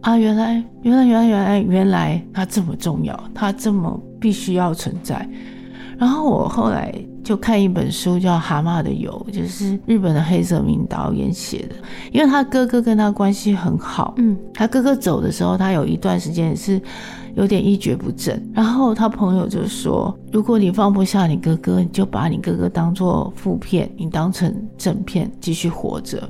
啊，原来，原来，原来，原来，原来他这么重要，他这么必须要存在。然后我后来就看一本书，叫《蛤蟆的油》，就是日本的黑泽明导演写的。因为他哥哥跟他关系很好，嗯，他哥哥走的时候，他有一段时间也是有点一蹶不振。然后他朋友就说，如果你放不下你哥哥，你就把你哥哥当做负片，你当成正片继续活着。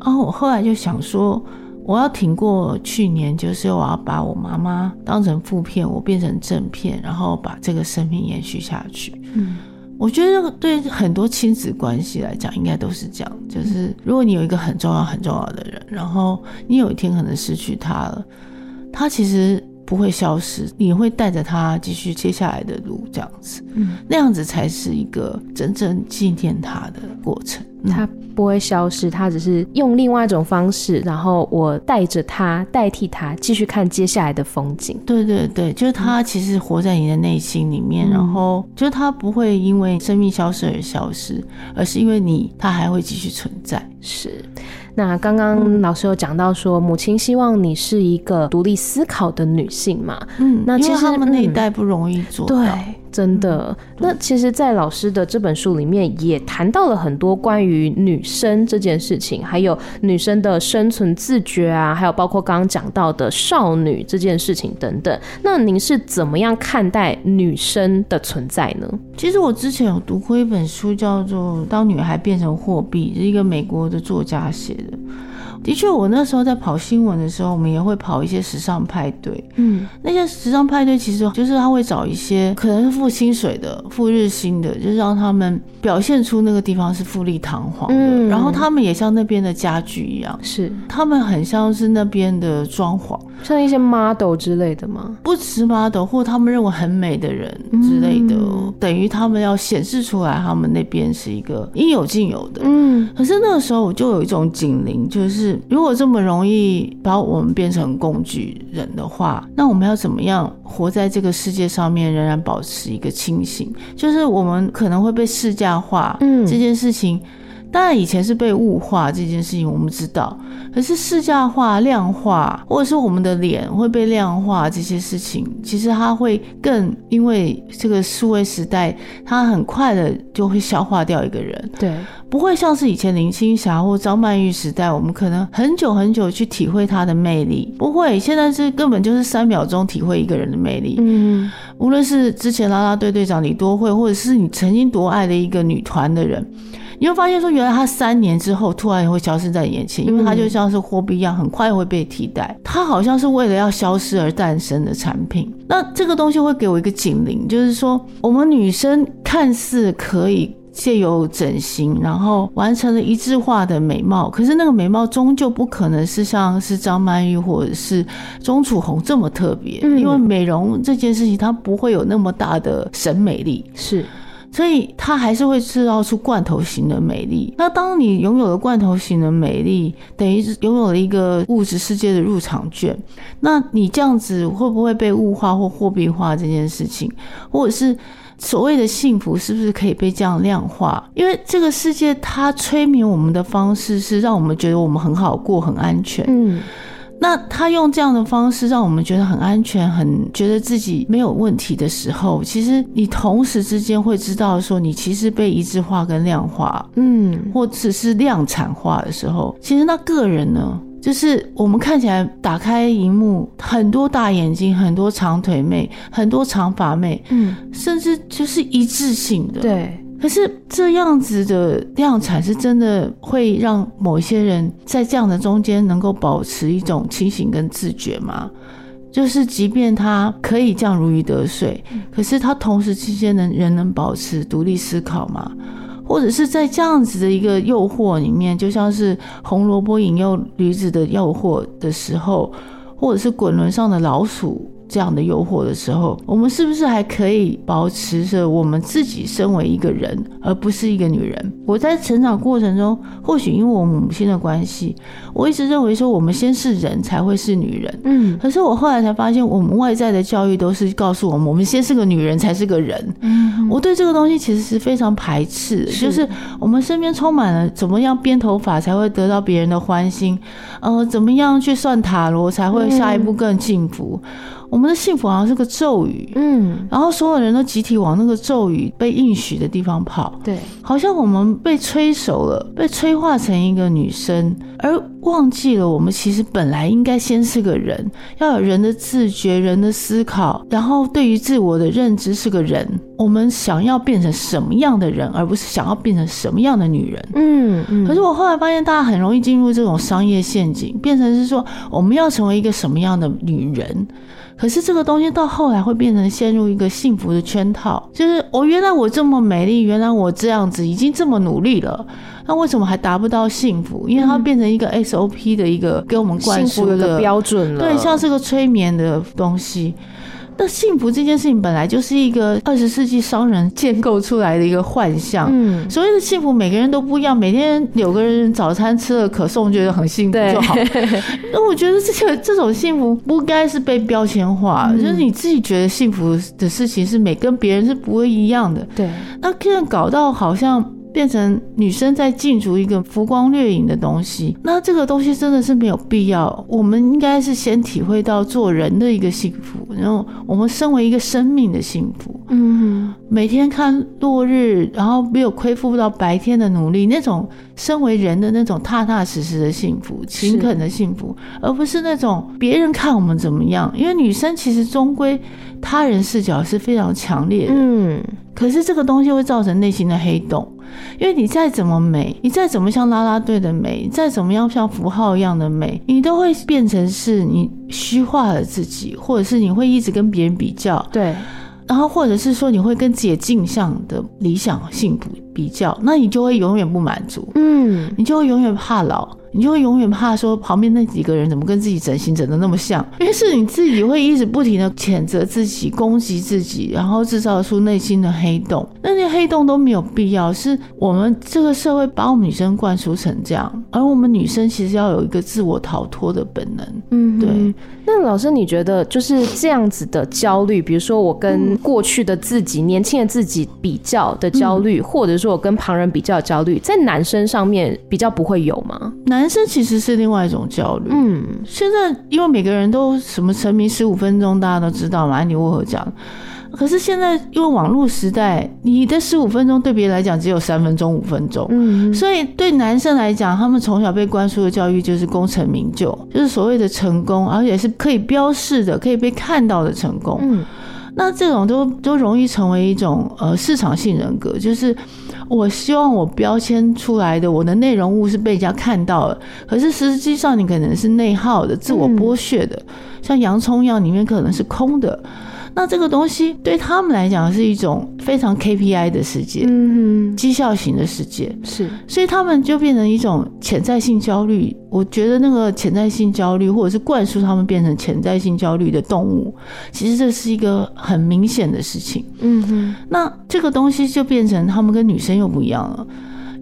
然后我后来就想说，我要挺过去年，就是我要把我妈妈当成负片，我变成正片，然后把这个生命延续下去。嗯，我觉得对很多亲子关系来讲，应该都是这样。就是如果你有一个很重要、很重要的人，然后你有一天可能失去他了，他其实不会消失，你会带着他继续接下来的路，这样子。嗯，那样子才是一个真正纪念他的过程。他不会消失，他只是用另外一种方式，然后我带着他，代替他，继续看接下来的风景。对对对，就是他其实活在你的内心里面，嗯、然后就是他不会因为生命消失而消失，而是因为你，他还会继续存在。是。那刚刚老师有讲到说，母亲希望你是一个独立思考的女性嘛？嗯，那其实他们那一代不容易做到。对。真的，那其实，在老师的这本书里面，也谈到了很多关于女生这件事情，还有女生的生存自觉啊，还有包括刚刚讲到的少女这件事情等等。那您是怎么样看待女生的存在呢？其实我之前有读过一本书，叫做《当女孩变成货币》，是一个美国的作家写的。的确，我那时候在跑新闻的时候，我们也会跑一些时尚派对。嗯，那些时尚派对其实就是他会找一些可能是付薪水的、付日薪的，就是让他们表现出那个地方是富丽堂皇的。嗯，然后他们也像那边的家具一样，是他们很像是那边的装潢，像一些 model 之类的吗？不是 model，或他们认为很美的人之类的，嗯，等于他们要显示出来，他们那边是一个应有尽有的。嗯，可是那个时候我就有一种警铃，就是。如果这么容易把我们变成工具人的话，那我们要怎么样活在这个世界上面，仍然保持一个清醒？就是我们可能会被市价化，嗯，这件事情。当然，以前是被物化这件事情，我们知道。可是市价化、量化，或者是我们的脸会被量化这些事情，其实它会更因为这个数位时代，它很快的就会消化掉一个人。对，不会像是以前林青霞或张曼玉时代，我们可能很久很久去体会她的魅力。不会，现在是根本就是三秒钟体会一个人的魅力。嗯，无论是之前啦啦队队长李多慧，或者是你曾经多爱的一个女团的人。你会发现说，原来她三年之后突然也会消失在眼前，因为她就像是货币一样，很快会被替代。她好像是为了要消失而诞生的产品。那这个东西会给我一个警铃，就是说，我们女生看似可以借由整形，然后完成了一致化的美貌，可是那个美貌终究不可能是像是张曼玉或者是钟楚红这么特别，因为美容这件事情它不会有那么大的审美力，是。所以它还是会制造出罐头型的美丽。那当你拥有了罐头型的美丽，等于是拥有了一个物质世界的入场券。那你这样子会不会被物化或货币化这件事情，或者是所谓的幸福，是不是可以被这样量化？因为这个世界它催眠我们的方式是让我们觉得我们很好过、很安全。嗯。那他用这样的方式让我们觉得很安全，很觉得自己没有问题的时候，其实你同时之间会知道说，你其实被一致化跟量化，嗯，或只是量产化的时候，其实那个人呢，就是我们看起来打开荧幕，很多大眼睛，很多长腿妹，很多长发妹，嗯，甚至就是一致性的，对。可是这样子的量产是真的会让某一些人在这样的中间能够保持一种清醒跟自觉吗？就是即便他可以这样如鱼得水，可是他同时之间能仍能保持独立思考吗？或者是在这样子的一个诱惑里面，就像是红萝卜引诱驴子的诱惑的时候，或者是滚轮上的老鼠。这样的诱惑的时候，我们是不是还可以保持着我们自己身为一个人，而不是一个女人？我在成长过程中，或许因为我母亲的关系，我一直认为说我们先是人才会是女人。嗯，可是我后来才发现，我们外在的教育都是告诉我们，我们先是个女人才是个人。嗯，我对这个东西其实是非常排斥的，就是我们身边充满了怎么样编头发才会得到别人的欢心，呃，怎么样去算塔罗才会下一步更幸福。我们的幸福好像是个咒语，嗯，然后所有人都集体往那个咒语被应许的地方跑，对，好像我们被催熟了，被催化成一个女生，而忘记了我们其实本来应该先是个人，要有人的自觉、人的思考，然后对于自我的认知是个人，我们想要变成什么样的人，而不是想要变成什么样的女人，嗯嗯。可是我后来发现，大家很容易进入这种商业陷阱，变成是说我们要成为一个什么样的女人。可是这个东西到后来会变成陷入一个幸福的圈套，就是我原来我这么美丽，原来我这样子已经这么努力了，那为什么还达不到幸福？因为它变成一个 SOP 的一个给我们灌输的一个标准了，对，像是个催眠的东西。那幸福这件事情本来就是一个二十世纪商人建构出来的一个幻象。嗯，所谓的幸福，每个人都不一样。每天有个人早餐吃了可颂，觉得很幸福就好。那我觉得这个这种幸福不该是被标签化，嗯，就是你自己觉得幸福的事情是每跟别人是不会一样的。对，那现在搞到好像。变成女生在竞逐一个浮光掠影的东西，那这个东西真的是没有必要。我们应该是先体会到做人的一个幸福，然后我们身为一个生命的幸福。嗯，每天看落日，然后没有亏负到白天的努力，那种身为人的那种踏踏实实的幸福、勤恳的幸福，而不是那种别人看我们怎么样。因为女生其实终归他人视角是非常强烈的。嗯，可是这个东西会造成内心的黑洞。因为你再怎么美，你再怎么像啦啦队的美，再怎么样像符号一样的美，你都会变成是你虚化了自己，或者是你会一直跟别人比较，对，然后或者是说你会跟自己的镜像的理想幸福比较，那你就会永远不满足，嗯，你就会永远怕老。你就会永远怕说旁边那几个人怎么跟自己整形整的那么像，因为是你自己会一直不停的谴责自己、攻击自己，然后制造出内心的黑洞。那些黑洞都没有必要，是我们这个社会把我们女生灌输成这样，而我们女生其实要有一个自我逃脱的本能。嗯，对。那老师，你觉得就是这样子的焦虑，比如说我跟过去的自己、年轻的自己比较的焦虑，或者说我跟旁人比较焦虑，在男生上面比较不会有吗？男男生其实是另外一种焦虑。嗯，现在因为每个人都什么沉迷十五分钟，大家都知道嘛，安妮沃荷讲。可是现在因为网络时代，你的十五分钟对别人来讲只有三分钟、五分钟，嗯，所以对男生来讲，他们从小被灌输的教育就是功成名就，就是所谓的成功，而且是可以标示的、可以被看到的成功。嗯，那这种都都容易成为一种呃市场性人格，就是我希望我标签出来的我的内容物是被人家看到了，可是实际上你可能是内耗的、自我剥削的，像洋葱一样，里面可能是空的。那这个东西对他们来讲是一种非常 KPI 的世界，嗯，绩效型的世界是，所以他们就变成一种潜在性焦虑。我觉得那个潜在性焦虑，或者是灌输他们变成潜在性焦虑的动物，其实这是一个很明显的事情。嗯哼，那这个东西就变成他们跟女生又不一样了，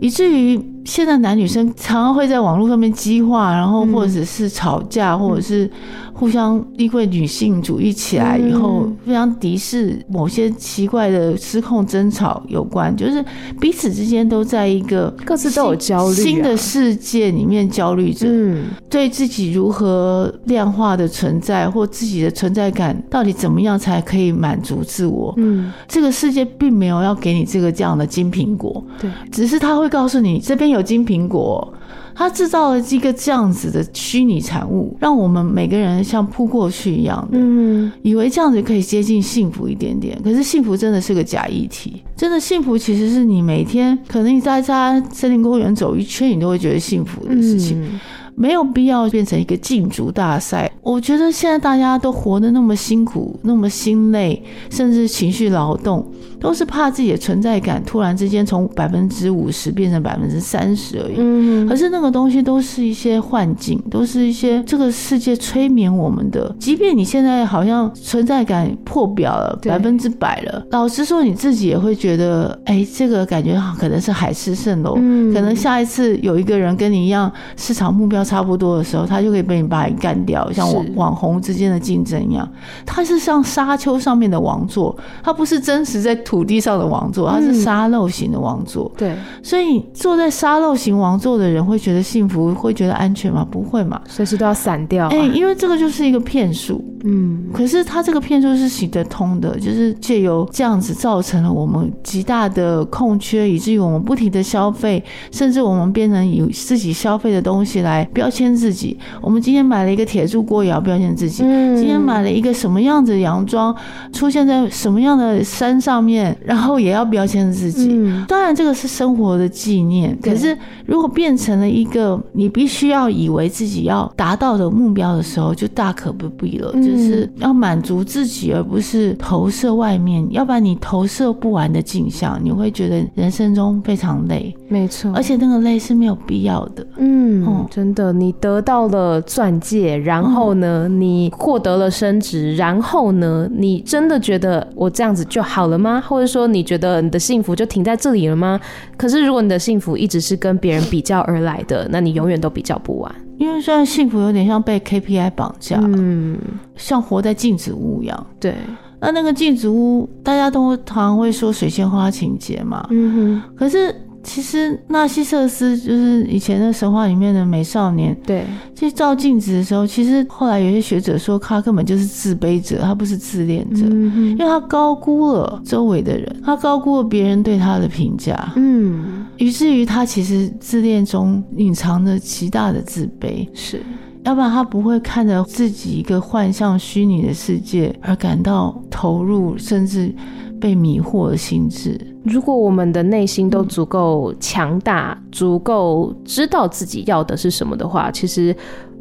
以至于现在男女生常常会在网络上面激化，然后或者是吵架，或者是。互相因为女性主义起来以后，互相敌视，某些奇怪的失控争吵有关，就是彼此之间都在一个各自都有焦虑新的世界里面焦虑着，嗯，对自己如何量化的存在或自己的存在感到底怎么样才可以满足自我？嗯，这个世界并没有要给你这个这样的金苹果，对，只是他会告诉你这边有金苹果。他制造了一个这样子的虚拟产物，让我们每个人像扑过去一样的，嗯，以为这样子可以接近幸福一点点。可是幸福真的是个假议题，真的幸福其实是你每天可能你在在森林公园走一圈，你都会觉得幸福的事情。嗯没有必要变成一个竞逐大赛。我觉得现在大家都活得那么辛苦，那么心累，甚至情绪劳动，都是怕自己的存在感突然之间从百分之五十变成百分之三十而已。嗯，可是那个东西都是一些幻境，都是一些这个世界催眠我们的。即便你现在好像存在感破表了百分之百了，老实说你自己也会觉得，哎，这个感觉可能是海市蜃楼。嗯，可能下一次有一个人跟你一样市场目标。差不多的时候，他就可以被你把你干掉，像网网红之间的竞争一样。他是像沙丘上面的王座，他不是真实在土地上的王座，它是沙漏型的王座。嗯、对，所以坐在沙漏型王座的人会觉得幸福，会觉得安全吗？不会嘛，随时都要散掉、啊。哎、欸，因为这个就是一个骗术。嗯，可是他这个骗术是行得通的，就是借由这样子造成了我们极大的空缺，以至于我们不停的消费，甚至我们变成以自己消费的东西来。标签自己，我们今天买了一个铁柱锅，也要标签自己。嗯，今天买了一个什么样子的洋装，出现在什么样的山上面，然后也要标签自己。嗯，当然这个是生活的纪念，可是如果变成了一个你必须要以为自己要达到的目标的时候，就大可不必了。就是要满足自己，而不是投射外面。要不然你投射不完的镜像，你会觉得人生中非常累。没错，而且那个累是没有必要的。嗯，嗯，真的。你得到了钻戒，然后呢，你获得了升职，然后呢，你真的觉得我这样子就好了吗？或者说，你觉得你的幸福就停在这里了吗？可是，如果你的幸福一直是跟别人比较而来的，那你永远都比较不完。因为虽然幸福有点像被 KPI 绑架，嗯，像活在镜子屋一样。对，那那个镜子屋，大家都常常会说水仙花情节嘛，嗯哼，可是。其实纳西瑟斯就是以前的神话里面的美少年。对，其实照镜子的时候，其实后来有些学者说他根本就是自卑者，他不是自恋者，嗯，因为他高估了周围的人，他高估了别人对他的评价，嗯，以至于他其实自恋中隐藏着极大的自卑，是，要不然他不会看着自己一个幻象虚拟的世界而感到投入，甚至。被迷惑的心智。如果我们的内心都足够强大，嗯，足够知道自己要的是什么的话，其实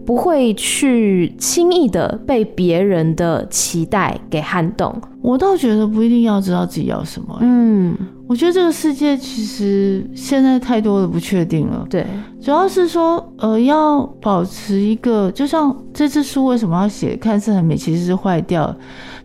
不会去轻易的被别人的期待给撼动。我倒觉得不一定要知道自己要什么。嗯，我觉得这个世界其实现在太多的不确定了。对，主要是说，呃，要保持一个，就像这支书为什么要写看似很美，其实是坏掉。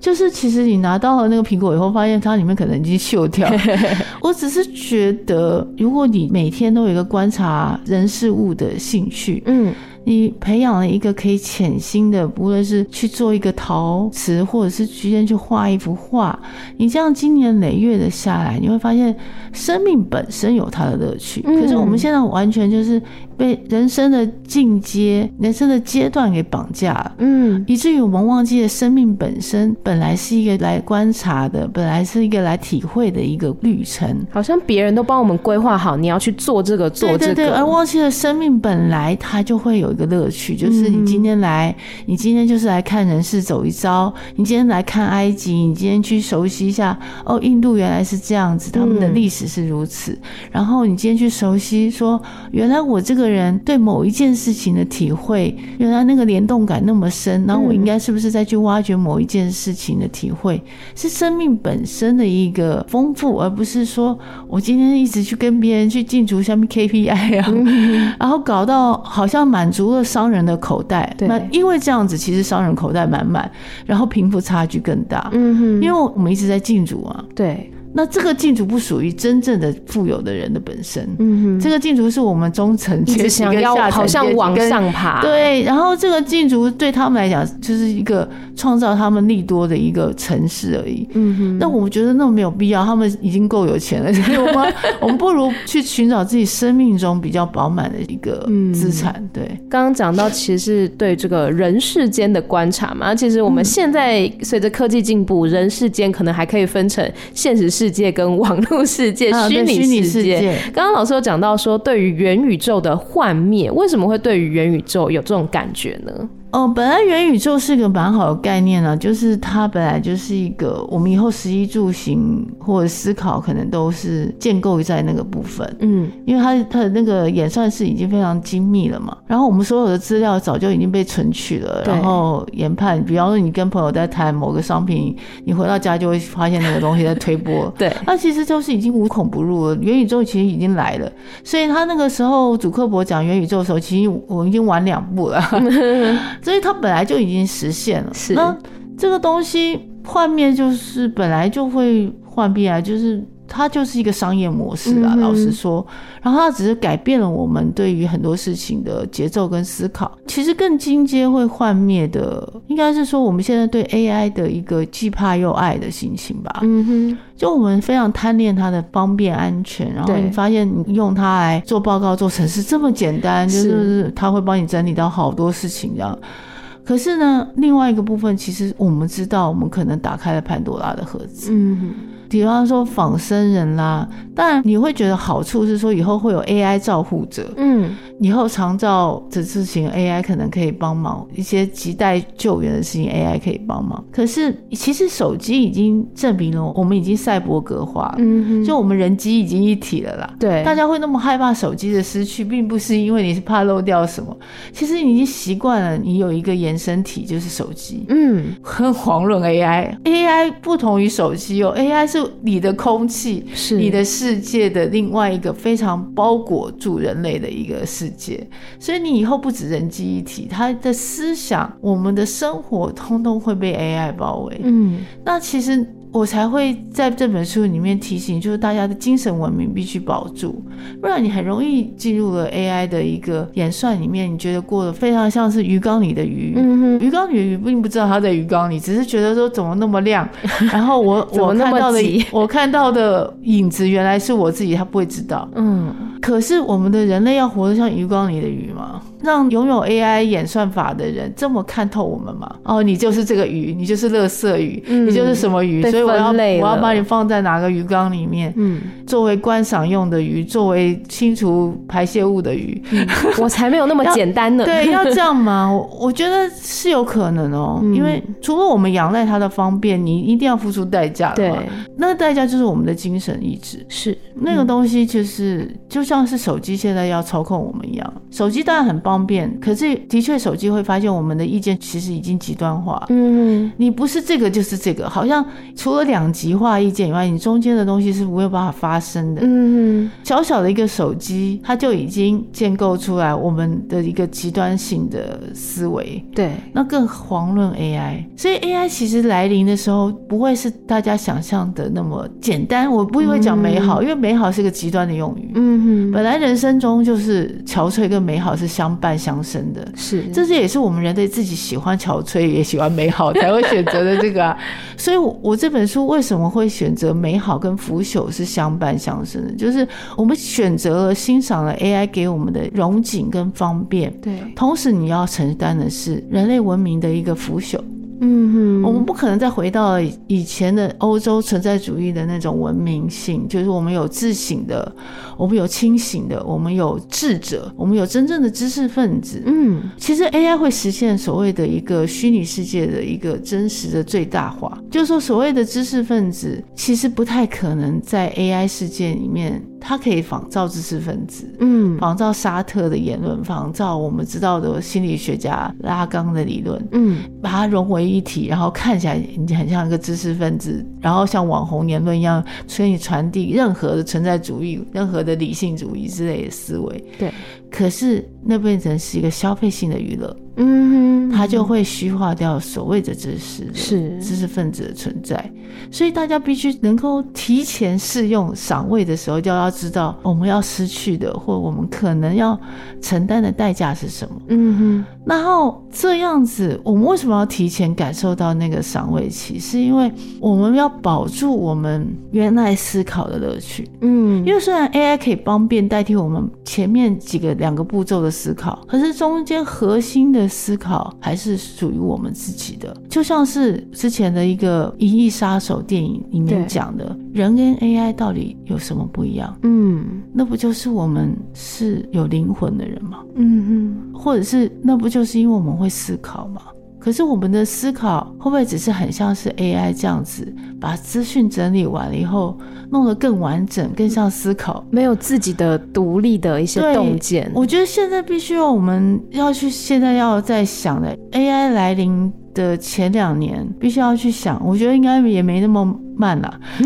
就是其实你拿到了那个苹果以后，发现它里面可能已经锈掉。我只是觉得，如果你每天都有一个观察人事物的兴趣，嗯。你培养了一个可以潜心的，无论是去做一个陶瓷，或者是直接去画一幅画，你这样经年累月的下来，你会发现生命本身有它的乐趣。可是我们现在完全就是被人生的进阶、人生的阶段给绑架了，嗯，以至于我们忘记了生命本身本来是一个来观察的，本来是一个来体会的一个旅程。好像别人都帮我们规划好，你要去做这个，做这个，对对对，而忘记了生命本来它就会有一个乐趣，就是你今天来，你今天就是来看人世走一遭，你今天来看埃及，你今天去熟悉一下哦，印度原来是这样子，他们的历史是如此，然后你今天去熟悉说，原来我这个人对某一件事情的体会，原来那个联动感那么深，然后我应该是不是再去挖掘某一件事情的体会，是生命本身的一个丰富，而不是说我今天一直去跟别人去竞逐下面 KPI 啊，然后搞到好像满足了商人的口袋，那因为这样子，其实商人口袋满满，然后贫富差距更大，嗯哼，因为我们一直在竞逐啊，对。那这个禁足不属于真正的富有的人的本身，嗯哼，这个禁足是我们中层阶级跟下层阶级好像往上爬，对，然后这个禁足对他们来讲就是一个创造他们利多的一个城市而已，嗯哼。那我们觉得那没有必要，他们已经够有钱了，所以我们 我们不如去寻找自己生命中比较饱满的一个资产。对，刚刚讲到其实是对这个人世间的观察嘛，其实我们现在随着科技进步，人世间可能还可以分成现实世世界跟网络世界、虚拟世界，刚刚老师有讲到说，对于元宇宙的幻灭，为什么会对于元宇宙有这种感觉呢？哦，本来元宇宙是个蛮好的概念啊，就是它本来就是一个我们以后食衣住行或者思考可能都是建构在那个部分，嗯，因为它它的那个演算式已经非常精密了嘛，然后我们所有的资料早就已经被存取了，然后研判，比方说你跟朋友在谈某个商品，你回到家就会发现那个东西在推波，对，那其实就是已经无孔不入了，元宇宙其实已经来了，所以他那个时候主克伯讲元宇宙的时候，其实我已经晚两步了。所以它本来就已经实现了，是。那这个东西幻灭就是本来就会幻灭啊，就是它就是一个商业模式啊。老实说，然后它只是改变了我们对于很多事情的节奏跟思考。其实更进阶会幻灭的，应该是说我们现在对 AI 的一个既怕又爱的心情吧。嗯哼，就我们非常贪恋它的方便安全，然后你发现你用它来做报告、做程式这么简单，就是它会帮你整理到好多事情这样。可是呢，另外一个部分，其实我们知道，我们可能打开了潘多拉的盒子。嗯。比方说仿生人啦，当然你会觉得好处是说以后会有 AI 照护者，嗯，以后长照的事情 AI 可能可以帮忙，一些急待救援的事情 AI 可以帮忙。可是其实手机已经证明了我们已经赛博格化了，嗯，就我们人机已经一体了啦。对，大家会那么害怕手机的失去，并不是因为你是怕漏掉什么，其实你已经习惯了，你有一个延伸体就是手机，嗯，很遑论 AI，AI 不同于手机哦，AI 是。你的空气，是你的世界的另外一个非常包裹住人类的一个世界，所以你以后不止人机一体，他的思想、我们的生活，通通会被 AI 包围。嗯，那其实。我才会在这本书里面提醒，就是大家的精神文明必须保住，不然你很容易进入了 AI 的一个演算里面，你觉得过得非常像是鱼缸里的鱼。鱼缸里的鱼并不知道它在鱼缸里，只是觉得说怎么那么亮，然后我我看到的我看到的影子原来是我自己，他不会知道。嗯，可是我们的人类要活得像鱼缸里的鱼吗？让拥有 AI 演算法的人这么看透我们吗？哦，你就是这个鱼，你就是垃圾鱼，嗯、你就是什么鱼？所以我要我要把你放在哪个鱼缸里面？嗯，作为观赏用的鱼，作为清除排泄物的鱼，嗯、我才没有那么简单呢。对，要这样吗？我我觉得是有可能哦，嗯、因为除了我们仰赖它的方便，你一定要付出代价。对，那个代价就是我们的精神意志。是、嗯、那个东西，就是就像是手机现在要操控我们一样，手机当然很。方便，可是的确，手机会发现我们的意见其实已经极端化。嗯，你不是这个就是这个，好像除了两极化意见以外，你中间的东西是没有办法发生的。嗯，小小的一个手机，它就已经建构出来我们的一个极端性的思维。对，那更遑论 AI。所以 AI 其实来临的时候，不会是大家想象的那么简单。我不会讲美好，嗯、因为美好是个极端的用语。嗯哼，本来人生中就是憔悴跟美好是相伴。相生的。是，这是也是我们人类自己喜欢憔悴，也喜欢美好才会选择的这个啊。所以我，我这本书为什么会选择美好跟腐朽是相伴相生的？就是我们选择了欣赏了 AI 给我们的荣景跟方便，对，同时你要承担的是人类文明的一个腐朽。嗯哼，我们不可能再回到以前的欧洲存在主义的那种文明性，就是我们有自省的，我们有清醒的，我们有智者，我们有真正的知识分子。嗯，其实 AI 会实现所谓的一个虚拟世界的一个真实的最大化，就是说所谓的知识分子其实不太可能在 AI 世界里面。它可以仿照知识分子，嗯，仿照沙特的言论，仿照我们知道的心理学家拉冈的理论，嗯，把它融为一体，然后看起来你很像一个知识分子，然后像网红言论一样，所以传递任何的存在主义、任何的理性主义之类的思维。对，可是那变成是一个消费性的娱乐。嗯哼，它就会虚化掉所谓的知识，是知识分子的存在。所以大家必须能够提前试用赏味的时候，就要知道我们要失去的，或我们可能要承担的代价是什么。嗯哼，然后这样子，我们为什么要提前感受到那个赏味期？是因为我们要保住我们原来思考的乐趣。嗯，因为虽然 AI 可以方便代替我们前面几个两个步骤的思考，可是中间核心的。思考还是属于我们自己的，就像是之前的一个《银翼杀手》电影里面讲的，人跟 AI 到底有什么不一样？嗯，那不就是我们是有灵魂的人吗？嗯嗯，或者是那不就是因为我们会思考吗？可是我们的思考会不会只是很像是 AI 这样子，把资讯整理完了以后，弄得更完整，更像思考，没有自己的独立的一些洞见。我觉得现在必须要我们要去，现在要在想的 AI 来临的前两年，必须要去想。我觉得应该也没那么慢了，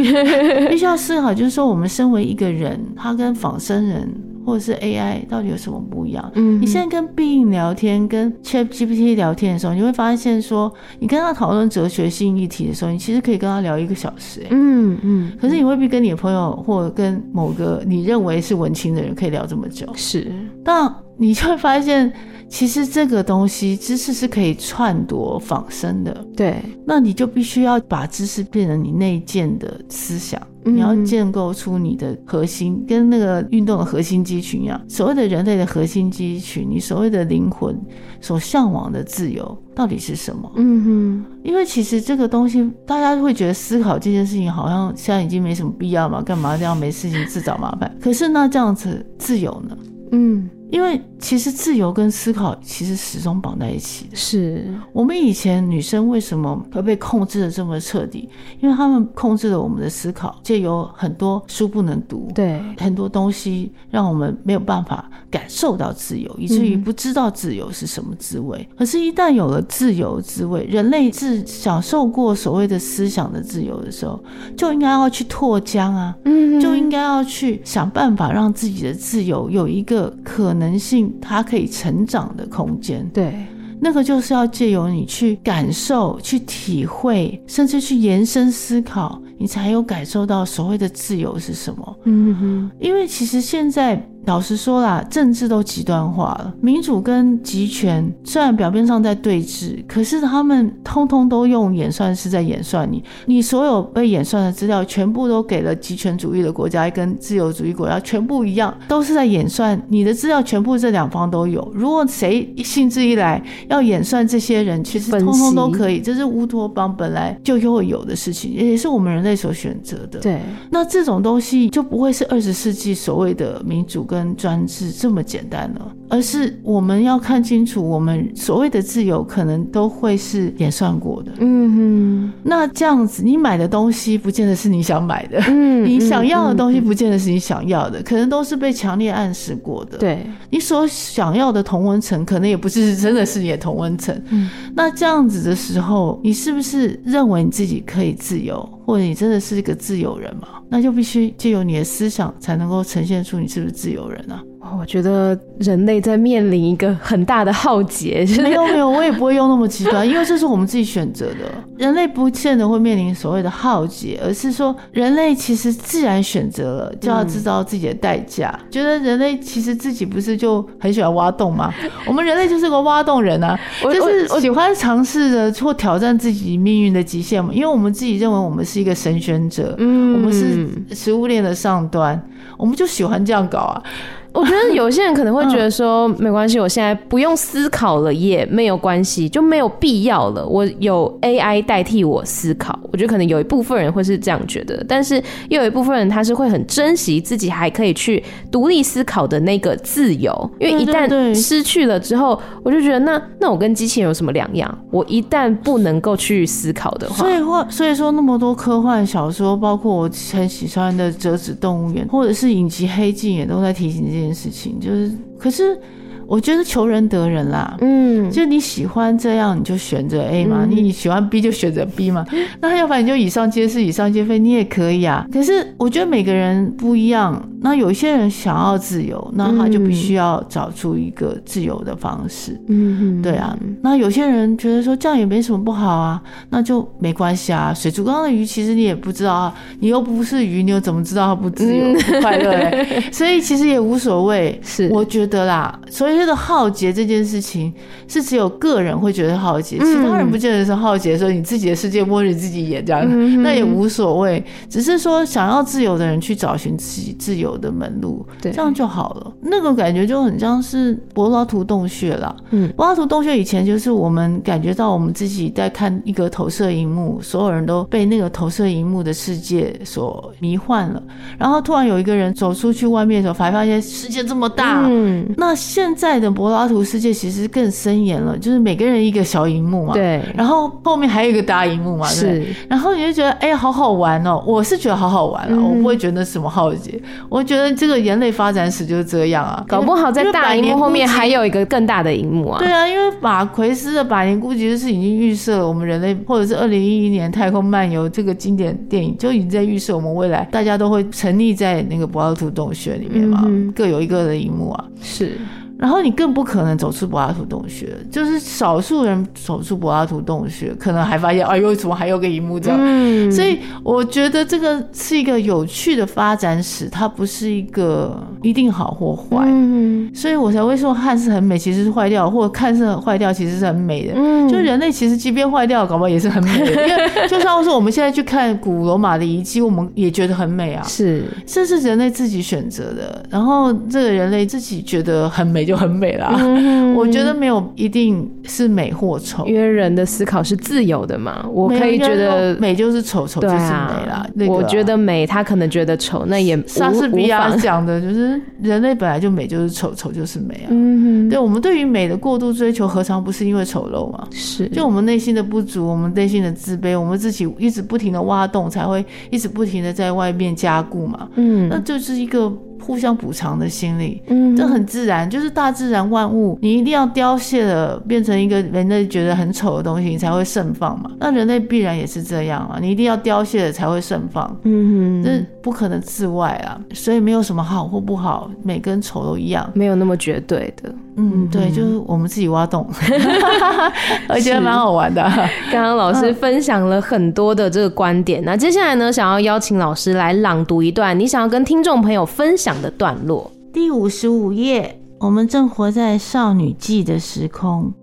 必须要思考，就是说我们身为一个人，他跟仿生人。或者是 AI 到底有什么不一样？嗯，你现在跟 Bing 聊天，跟 ChatGPT 聊天的时候，你会发现说，你跟他讨论哲学性议题的时候，你其实可以跟他聊一个小时，欸，嗯嗯。可是你未必跟你的朋友或者跟某个你认为是文青的人可以聊这么久。是，但你就会发现。其实这个东西，知识是可以篡夺仿生的。对，那你就必须要把知识变成你内建的思想，嗯、你要建构出你的核心，跟那个运动的核心肌群一样。所谓的人类的核心肌群，你所谓的灵魂所向往的自由到底是什么？嗯哼，因为其实这个东西，大家会觉得思考这件事情好像现在已经没什么必要嘛，干嘛这样没事情自找麻烦？可是那这样子自由呢？嗯。因为其实自由跟思考其实始终绑在一起的。是我们以前女生为什么会被控制的这么彻底？因为他们控制了我们的思考，借由很多书不能读，对，很多东西让我们没有办法感受到自由，以至于不知道自由是什么滋味。可是，一旦有了自由滋味，人类自享受过所谓的思想的自由的时候，就应该要去拓疆啊，嗯，就应该要去想办法让自己的自由有一个可能。能性，它可以成长的空间，对，那个就是要借由你去感受、去体会，甚至去延伸思考，你才有感受到所谓的自由是什么。嗯哼，因为其实现在。老实说啦，政治都极端化了。民主跟集权虽然表面上在对峙，可是他们通通都用演算式在演算你。你所有被演算的资料，全部都给了集权主义的国家跟自由主义国家，全部一样，都是在演算你的资料，全部这两方都有。如果谁兴致一来要演算这些人，其实通通都可以。这是乌托邦本来就会有的事情，也是我们人类所选择的。对，那这种东西就不会是二十世纪所谓的民主。跟专制这么简单呢，而是我们要看清楚，我们所谓的自由可能都会是演算过的。嗯哼，那这样子，你买的东西不见得是你想买的，嗯，你想要的东西不见得是你想要的，可能都是被强烈暗示过的。对，你所想要的同温层，可能也不是真的是你的同温层。嗯，那这样子的时候，你是不是认为你自己可以自由？或者你真的是一个自由人嘛？那就必须借由你的思想才能够呈现出你是不是自由人啊。哦，我觉得人类在面临一个很大的浩劫。没有没有，我也不会用那么极端，因为这是我们自己选择的。人类不见得会面临所谓的浩劫，而是说人类其实自然选择了，就要知道自己的代价。嗯、觉得人类其实自己不是就很喜欢挖洞吗？我们人类就是个挖洞人啊，就是喜欢尝试着或挑战自己命运的极限嘛。因为我们自己认为我们是一个神选者，嗯，我们是食物链的上端，我们就喜欢这样搞啊。我觉得有些人可能会觉得说，没关系，我现在不用思考了，也没有关系，就没有必要了。我有 AI 代替我思考，我觉得可能有一部分人会是这样觉得，但是又有一部分人他是会很珍惜自己还可以去独立思考的那个自由，因为一旦失去了之后，我就觉得那那我跟机器人有什么两样？我一旦不能够去思考的话，所以话所以说那么多科幻小说，包括我很喜欢的《折纸动物园》，或者是影集《黑镜》，也都在提醒这这件事情就是，可是。我觉得求仁得仁啦，嗯，就你喜欢这样，你就选择 A 嘛，嗯、你喜欢 B 就选择 B 嘛，那要不然你就以上皆是，以上皆非，你也可以啊。可是我觉得每个人不一样，那有些人想要自由，那他就必须要找出一个自由的方式，嗯，对啊。那有些人觉得说这样也没什么不好啊，那就没关系啊。水族缸的鱼其实你也不知道啊，你又不是鱼，你又怎么知道它不自由不快乐欸？所以其实也无所谓，是我觉得啦，所以。觉得浩劫这件事情是只有个人会觉得浩劫，其他人不见得是浩劫。说你自己的世界末日自己演这样，那也无所谓。只是说想要自由的人去找寻自己自由的门路，这样就好了。那个感觉就很像是柏拉图洞穴了。嗯，柏拉图洞穴以前就是我们感觉到我们自己在看一个投射荧幕，所有人都被那个投射荧幕的世界所迷幻了。然后突然有一个人走出去外面的时候，才发现世界这么大。嗯，那现在。的柏拉图世界其实更森严了，就是每个人一个小荧幕嘛，对，然后后面还有一个大荧幕嘛，是。对，然后你就觉得哎、欸，好好玩哦，我是觉得好好玩了，嗯、我不会觉得什么浩劫，我觉得这个人类发展史就是这样啊，搞不好在大荧幕后面还有一个更大的荧幕啊，对啊，因为马奎斯的《百年孤寂》就是已经预设了我们人类，或者是二零一一年《太空漫游》这个经典电影就已经在预设我们未来大家都会沉溺在那个柏拉图洞穴里面嘛，嗯、各有一个的荧幕啊，是。然后你更不可能走出柏拉图洞穴，就是少数人走出柏拉图洞穴，可能还发现，哎呦，怎么还有个荧幕这样？嗯、所以我觉得这个是一个有趣的发展史，它不是一个一定好或坏。嗯、所以我才会说，看似很美，其实是坏掉；或者看似很坏掉，其实是很美的。嗯、就人类其实即便坏掉，搞不好也是很美的。因为就像是我们现在去看古罗马的遗迹，我们也觉得很美啊。是，这是人类自己选择的。然后这个人类自己觉得很美。就很美啦，嗯、我觉得没有一定是美或丑，因为人的思考是自由的嘛。我可以觉得美就是丑，丑就是美啦。我觉得美，他可能觉得丑，那也莎士比亚讲的就是人类本来就美就是丑，丑就是美啊。嗯哼，对，我们对于美的过度追求，何尝不是因为丑陋嘛？是，就我们内心的不足，我们内心的自卑，我们自己一直不停的挖洞，才会一直不停的在外面加固嘛。嗯，那就是一个。互相补偿的心理，嗯，这很自然，就是大自然万物，你一定要凋谢了，变成一个人类觉得很丑的东西，你才会盛放嘛。那人类必然也是这样啊，你一定要凋谢了才会盛放，嗯哼，这不可能自外啊，所以没有什么好或不好，美跟丑都一样，没有那么绝对的。嗯，对，就是我们自己挖洞，我觉得蛮好玩的。刚刚老师分享了很多的这个观点，那接下来呢，想要邀请老师来朗读一段你想要跟听众朋友分享的段落。第五十五页，我们正活在少女季的时空，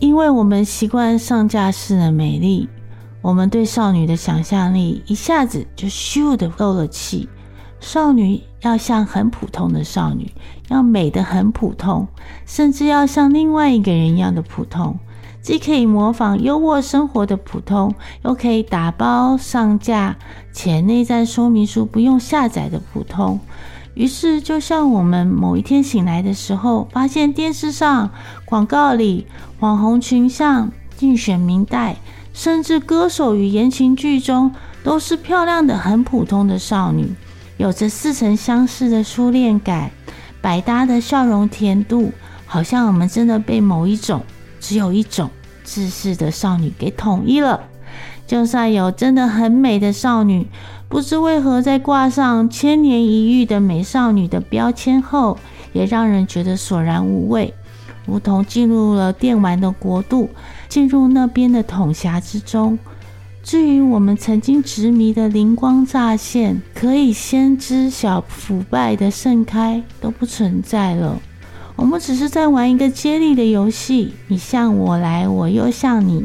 因为我们习惯上架式的美丽，我们对少女的想象力一下子就咻的漏了气。少女要像很普通的少女，要美得很普通，甚至要像另外一个人一样的普通，既可以模仿优渥生活的普通，又可以打包上架且内在说明书不用下载的普通。于是，就像我们某一天醒来的时候，发现电视上、广告里、网红群像、竞选明代，甚至歌手与言情剧中，都是漂亮的很普通的少女。有着似曾相识的初恋感，百搭的笑容甜度，好像我们真的被某一种只有一种自视的少女给统一了。就算有真的很美的少女，不知为何，在挂上千年一遇的美少女的标签后，也让人觉得索然无味，如同进入了电玩的国度，进入那边的统辖之中。至于我们曾经执迷的灵光乍现，可以先知晓腐败的盛开，都不存在了。我们只是在玩一个接力的游戏，你向我来，我又向你，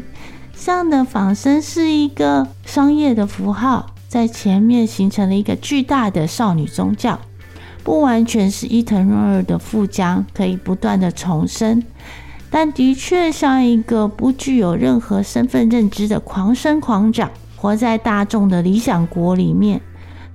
这样的仿生是一个商业的符号，在前面形成了一个巨大的少女宗教，不完全是伊藤润二的富江，可以不断的重生。但的确像一个不具有任何身份认知的狂生狂长，活在大众的理想国里面，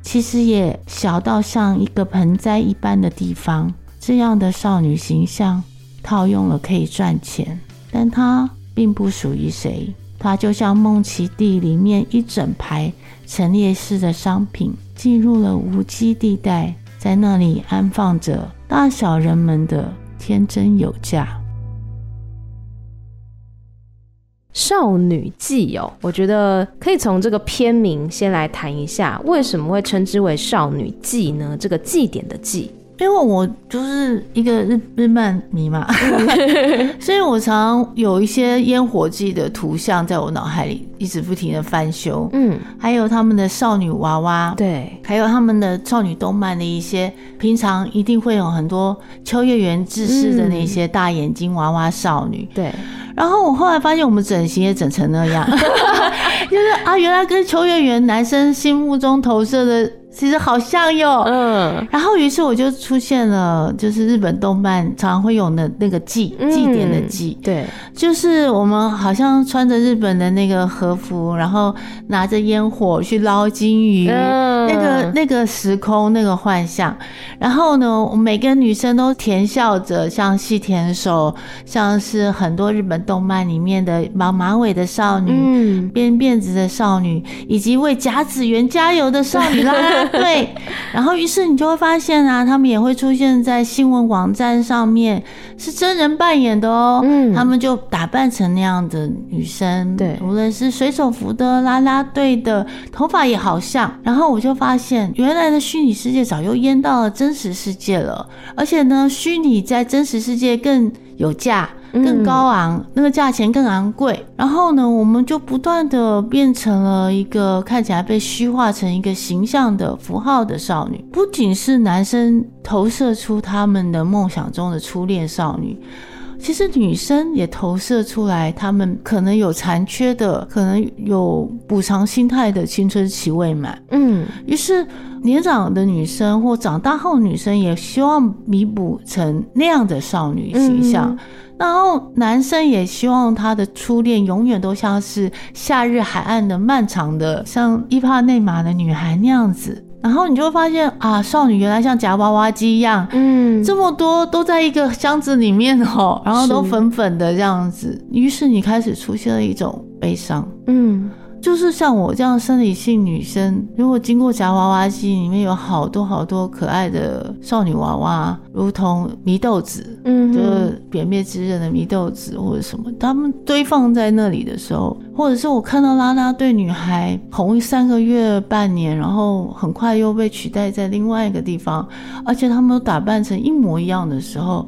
其实也小到像一个盆栽一般的地方。这样的少女形象套用了可以赚钱，但它并不属于谁。它就像梦奇地里面一整排陈列式的商品，进入了无机地带，在那里安放着大小人们的天真有价。少女祭哦，我觉得可以从这个片名先来谈一下，为什么会称之为少女祭呢？这个祭典的祭，因为我就是一个日日漫迷嘛，所以我常有一些烟火季的图像在我脑海里一直不停的翻修，嗯，还有他们的少女娃娃，对，还有他们的少女动漫的一些，平常一定会有很多秋叶原制式的那些大眼睛娃娃少女，对。然后我后来发现，我们整形也整成那样，就是啊，原来跟秋叶原男生心目中投射的。其实好像哟，嗯，然后于是我就出现了，就是日本动漫常常会有的那个祭祭典的祭，对，就是我们好像穿着日本的那个和服，然后拿着烟火去捞金鱼，那个那个时空那个幻象，然后呢，每个女生都甜笑着，像细田守，像是很多日本动漫里面的绑马尾的少女，嗯，编辫子的少女，以及为甲子园加油的少女啦。对，然后于是你就会发现啊，他们也会出现在新闻网站上面，是真人扮演的哦。嗯，他们就打扮成那样的女生，对，无论是水手服的、啦啦队的，头发也好像。然后我就发现，原来的虚拟世界早就淹到了真实世界了，而且呢，虚拟在真实世界更有价。更高昂，那个价钱更昂贵。然后呢，我们就不断的变成了一个看起来被虚化成一个形象的符号的少女。不仅是男生投射出他们的梦想中的初恋少女，其实女生也投射出来，她们可能有残缺的，可能有补偿心态的青春期未满。嗯，于是年长的女生或长大后女生也希望弥补成那样的少女形象。嗯然后男生也希望他的初恋永远都像是夏日海岸的漫长的，像伊帕内玛的女孩那样子。然后你就会发现啊，少女原来像夹娃娃机一样，嗯，这么多都在一个箱子里面哦，然后都粉粉的这样子。于是你开始出现了一种悲伤，嗯。就是像我这样生理性女生，如果经过夹娃娃机，里面有好多好多可爱的少女娃娃，如同祢豆子，嗯，就是扁面之刃的祢豆子或者什么，他们堆放在那里的时候，或者是我看到拉拉队女孩红三个月、半年，然后很快又被取代在另外一个地方，而且他们都打扮成一模一样的时候。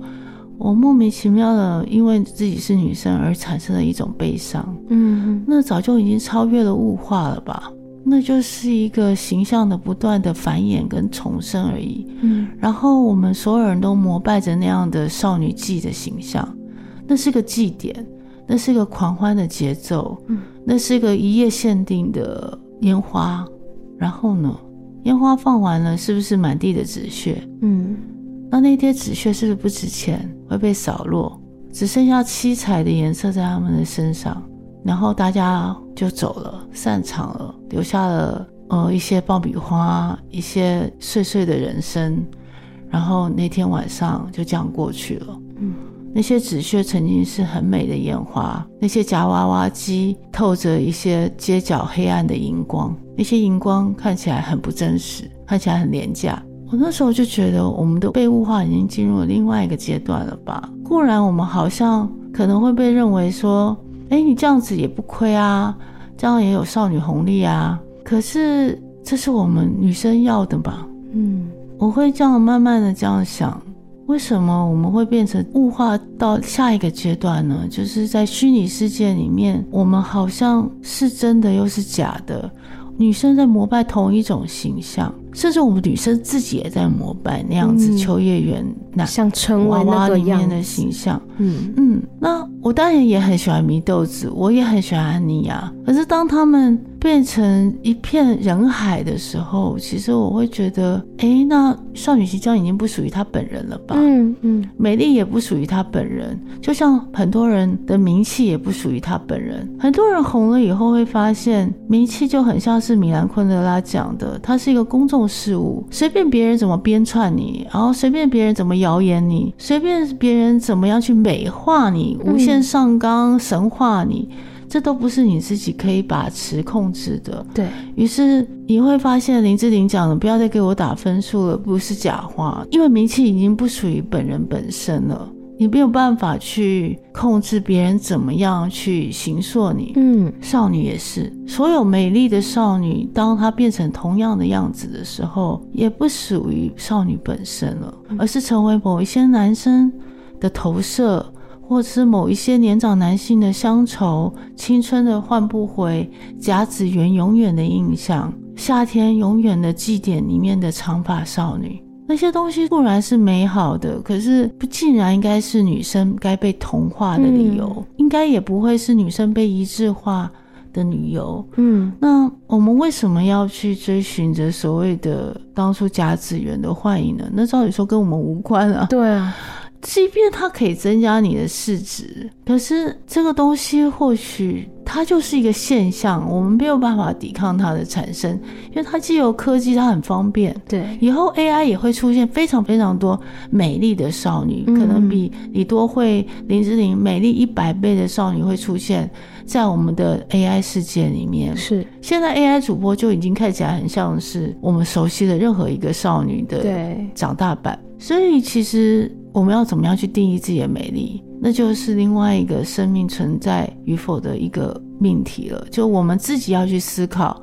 我莫名其妙的，因为自己是女生而产生了一种悲伤。嗯，那早就已经超越了物化了吧？那就是一个形象的不断的繁衍跟重生而已。嗯，然后我们所有人都膜拜着那样的少女祭的形象，那是个祭典，那是个狂欢的节奏，嗯，那是个一夜限定的烟花。然后呢，烟花放完了，是不是满地的纸屑？嗯。那那些纸屑是不是不值钱，会被扫落，只剩下七彩的颜色在他们的身上，然后大家就走了，散场了，留下了呃一些爆米花，一些碎碎的人生，然后那天晚上就这样过去了。嗯，那些纸屑曾经是很美的烟花，那些夹娃娃机透着一些街角黑暗的荧光，那些荧光看起来很不真实，看起来很廉价。我那时候就觉得，我们的被物化已经进入了另外一个阶段了吧？固然我们好像可能会被认为说，哎，你这样子也不亏啊，这样也有少女红利啊。可是这是我们女生要的吧？嗯，我会这样慢慢的这样想，为什么我们会变成物化到下一个阶段呢？就是在虚拟世界里面，我们好像是真的又是假的，女生在膜拜同一种形象。甚至我们女生自己也在膜拜那样子，秋叶原那像成为娃娃里面的形象。嗯嗯，那我当然也很喜欢祢豆子，我也很喜欢安妮亚。可是当他们变成一片人海的时候，其实我会觉得，哎，那少女形象已经不属于她本人了吧？嗯嗯，美丽也不属于她本人，就像很多人的名气也不属于她本人。很多人红了以后会发现，名气就很像是米兰昆德拉讲的，它是一个公众事物，随便别人怎么编串你，然后随便别人怎么谣言你，随便别人怎么样去美化你、无限上纲、神化你，这都不是你自己可以把持控制的。对，于是你会发现林志玲讲的，不要再给我打分数了，不是假话，因为名气已经不属于本人本身了。你没有办法去控制别人怎么样去形塑你。嗯，少女也是，所有美丽的少女，当她变成同样的样子的时候，也不属于少女本身了，而是成为某一些男生的投射，或者是某一些年长男性的乡愁，青春的换不回，甲子园永远的印象，夏天永远的祭典里面的长发少女。那些东西固然是美好的，可是不竟然应该是女生该被同化的理由，嗯、应该也不会是女生被一致化的理由。嗯，那我们为什么要去追寻着所谓的当初甲子园的幻影呢？那照理说跟我们无关啊。对啊。即便它可以增加你的市值，可是这个东西或许它就是一个现象，我们没有办法抵抗它的产生，因为它既有科技，它很方便。对，以后 AI 也会出现非常非常多美丽的少女，可能比李多慧、林志玲美丽一百倍的少女会出现在我们的 AI 世界里面。是，现在 AI 主播就已经看起来很像是我们熟悉的任何一个少女的长大版，所以其实。我们要怎么样去定义自己的美丽？那就是另外一个生命存在与否的一个命题了。就我们自己要去思考，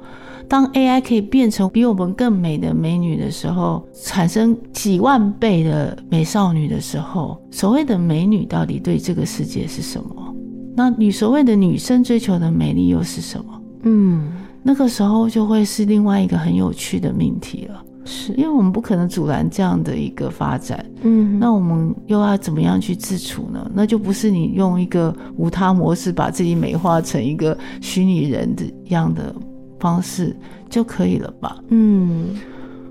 当 AI 可以变成比我们更美的美女的时候，产生几万倍的美少女的时候，所谓的美女到底对这个世界是什么？那你所谓的女生追求的美丽又是什么？嗯，那个时候就会是另外一个很有趣的命题了。是因为我们不可能阻拦这样的一个发展，嗯，那我们又要怎么样去自处呢？那就不是你用一个无他模式把自己美化成一个虚拟人的样的方式就可以了吧？嗯，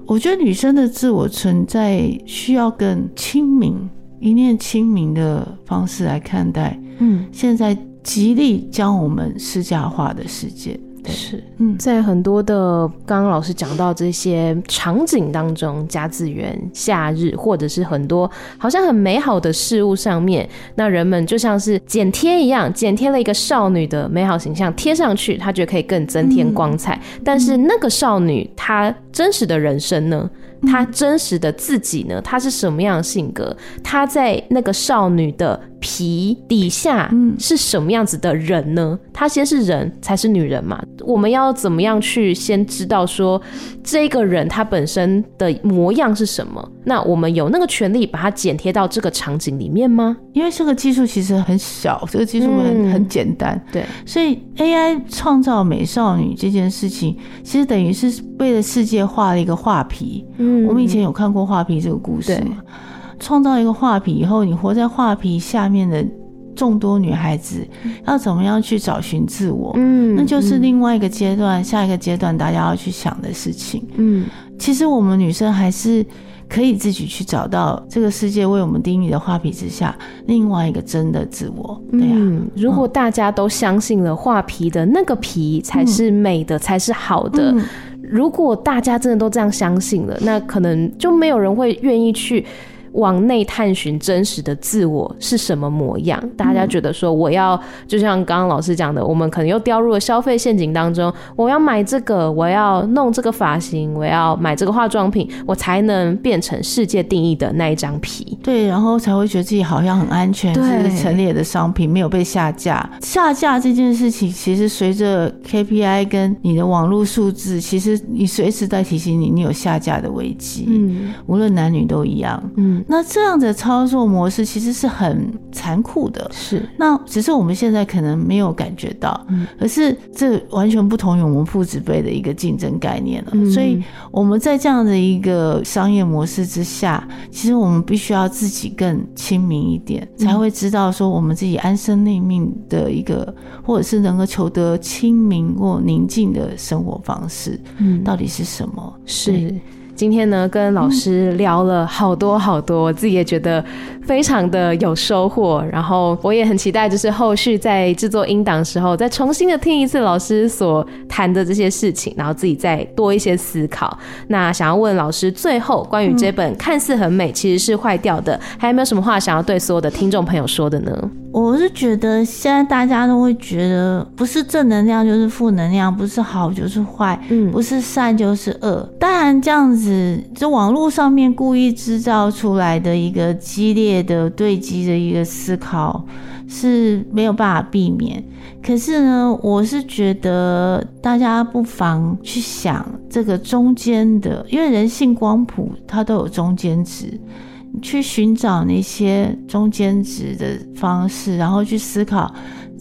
我觉得女生的自我存在需要更清明、一念清明的方式来看待。嗯，现在极力将我们私家化的世界。是，嗯，在很多的刚刚老师讲到这些场景当中，甲子园、夏日，或者是很多好像很美好的事物上面，那人们就像是剪贴一样，剪贴了一个少女的美好形象贴上去，他觉得可以更增添光彩。嗯、但是那个少女她真实的人生呢？她真实的自己呢？她是什么样的性格？她在那个少女的皮底下是什么样子的人呢？她先是人才是女人嘛？我们要怎么样去先知道说这个人他本身的模样是什么？那我们有那个权利把它剪贴到这个场景里面吗？因为这个技术其实很小，这个技术很、嗯、很简单，对，所以 AI 创造美少女这件事情，其实等于是为了世界画了一个画皮。嗯，我们以前有看过画皮这个故事嘛？创造一个画皮以后，你活在画皮下面的众多女孩子，要怎么样去找寻自我？嗯，那就是另外一个阶段，嗯、下一个阶段大家要去想的事情。嗯，其实我们女生还是。可以自己去找到这个世界为我们定义的画皮之下另外一个真的自我。对呀、啊嗯，如果大家都相信了画皮的那个皮才是美的，嗯、才是好的，嗯、如果大家真的都这样相信了，那可能就没有人会愿意去往内探寻真实的自我是什么模样。大家觉得说，我要就像刚刚老师讲的，我们可能又掉入了消费陷阱当中。我要买这个，我要弄这个发型，我要买这个化妆品，我才能变成世界定义的那一张皮。对，然后才会觉得自己好像很安全，是陈列的商品，没有被下架。下架这件事情，其实随着 KPI 跟你的网络数字，其实你随时在提醒你，你有下架的危机。嗯，无论男女都一样。嗯，那这样的操作模式其实是很残酷的。是，那只是我们现在可能没有感觉到，嗯，可是这完全不同于我们父子辈的一个竞争概念了。嗯，所以我们在这样的一个商业模式之下，其实我们必须要自己更亲民一点，才会知道说我们自己安身立命的一个，或者是能够求得清明或宁静的生活方式，嗯，到底是什么？是。今天呢，跟老师聊了好多好多，我自己也觉得非常的有收获。然后我也很期待，就是后续在制作音档时候，再重新的听一次老师所谈的这些事情，然后自己再多一些思考。那想要问老师，最后关于这本看似很美，其实是坏掉的，还有没有什么话想要对所有的听众朋友说的呢？我是觉得现在大家都会觉得，不是正能量就是负能量，不是好就是坏，嗯，不是善就是恶。当然这样子，就网络上面故意制造出来的一个激烈的对击的一个思考是没有办法避免。可是呢，我是觉得大家不妨去想这个中间的，因为人性光谱它都有中间值。去寻找那些中间值的方式，然后去思考。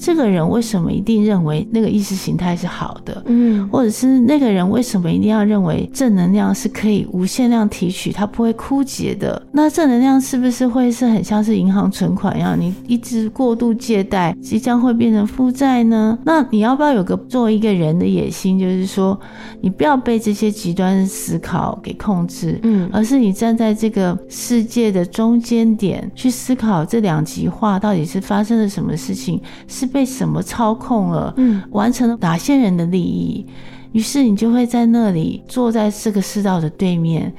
这个人为什么一定认为那个意识形态是好的？嗯，或者是那个人为什么一定要认为正能量是可以无限量提取，它不会枯竭的？那正能量是不是会是很像是银行存款一样，你一直过度借贷，即将会变成负债呢？那你要不要有个作为一个人的野心，就是说你不要被这些极端思考给控制，嗯，而是你站在这个世界的中间点去思考这两极化到底是发生了什么事情？是。被什么操控了？嗯，完成了哪些人的利益？于是你就会在那里坐在这个世道的对面。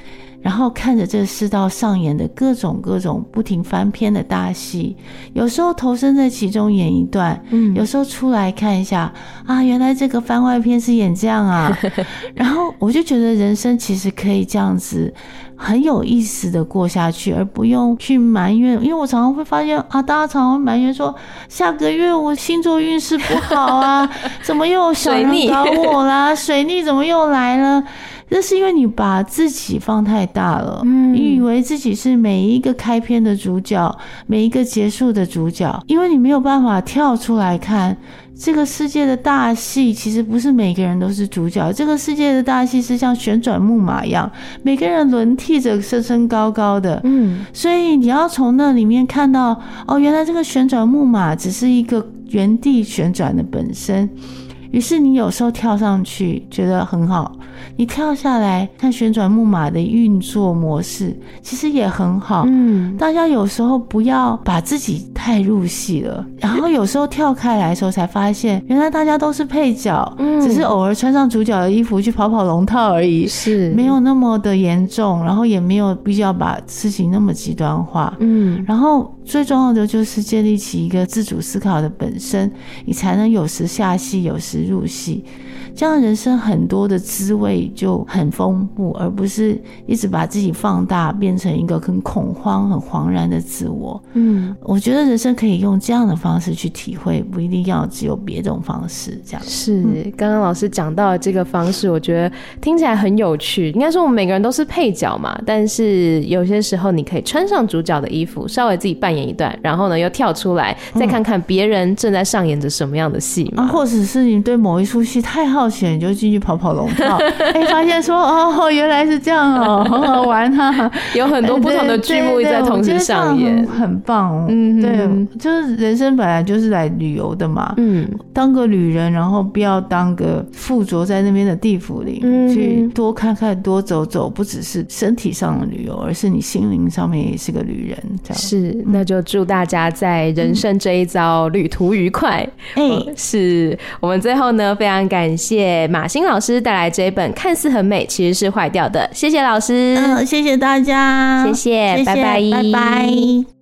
然后看着这世道上演的各种各种不停翻篇的大戏，有时候投身在其中演一段，嗯，有时候出来看一下啊，原来这个番外篇是演这样啊，然后我就觉得人生其实可以这样子很有意思的过下去，而不用去埋怨，因为我常常会发现啊，大家常常会埋怨说下个月我星座运势不好啊，怎么又有小人搞我啦？水逆怎么又来了？这是因为你把自己放太大了，嗯，你以为自己是每一个开篇的主角，每一个结束的主角，因为你没有办法跳出来看这个世界的大戏，其实不是每个人都是主角。这个世界的大戏是像旋转木马一样，每个人轮替着升升高高的，嗯，所以你要从那里面看到，哦，原来这个旋转木马只是一个原地旋转的本身。于是你有时候跳上去觉得很好，你跳下来看旋转木马的运作模式，其实也很好。嗯，大家有时候不要把自己太入戏了，然后有时候跳开来的时候才发现，原来大家都是配角，嗯，只是偶尔穿上主角的衣服去跑跑龙套而已，是没有那么的严重，然后也没有必要把事情那么极端化。嗯，然后。最重要的就是建立起一个自主思考的本身，你才能有时下戏，有时入戏。这样人生很多的滋味就很丰富，而不是一直把自己放大，变成一个很恐慌、很惶然的自我。嗯，我觉得人生可以用这样的方式去体会，不一定要只有别种方式。这样是刚刚老师讲到的这个方式，我觉得听起来很有趣。应该说我们每个人都是配角嘛，但是有些时候你可以穿上主角的衣服，稍微自己扮演一段，然后呢又跳出来，再看看别人正在上演着什么样的戏嘛、嗯啊，或者是你对某一出戏太好。冒险你就进去跑跑龙套，哎、欸，发现说哦，原来是这样哦，很好玩哈、啊，有很多不同的剧目在同时上演，很棒，嗯，对，就是人生本来就是来旅游的嘛。嗯，当个旅人，然后不要当个附着在那边的地府里，嗯、去多看看，多走走，不只是身体上的旅游，而是你心灵上面也是个旅人。这样。是，那就祝大家在人生这一遭旅途愉快。哎、是我们最后呢，非常感谢马欣老师带来这一本看似很美，其实是坏掉的。谢谢老师，嗯，谢谢大家，谢谢，谢谢拜拜，拜拜。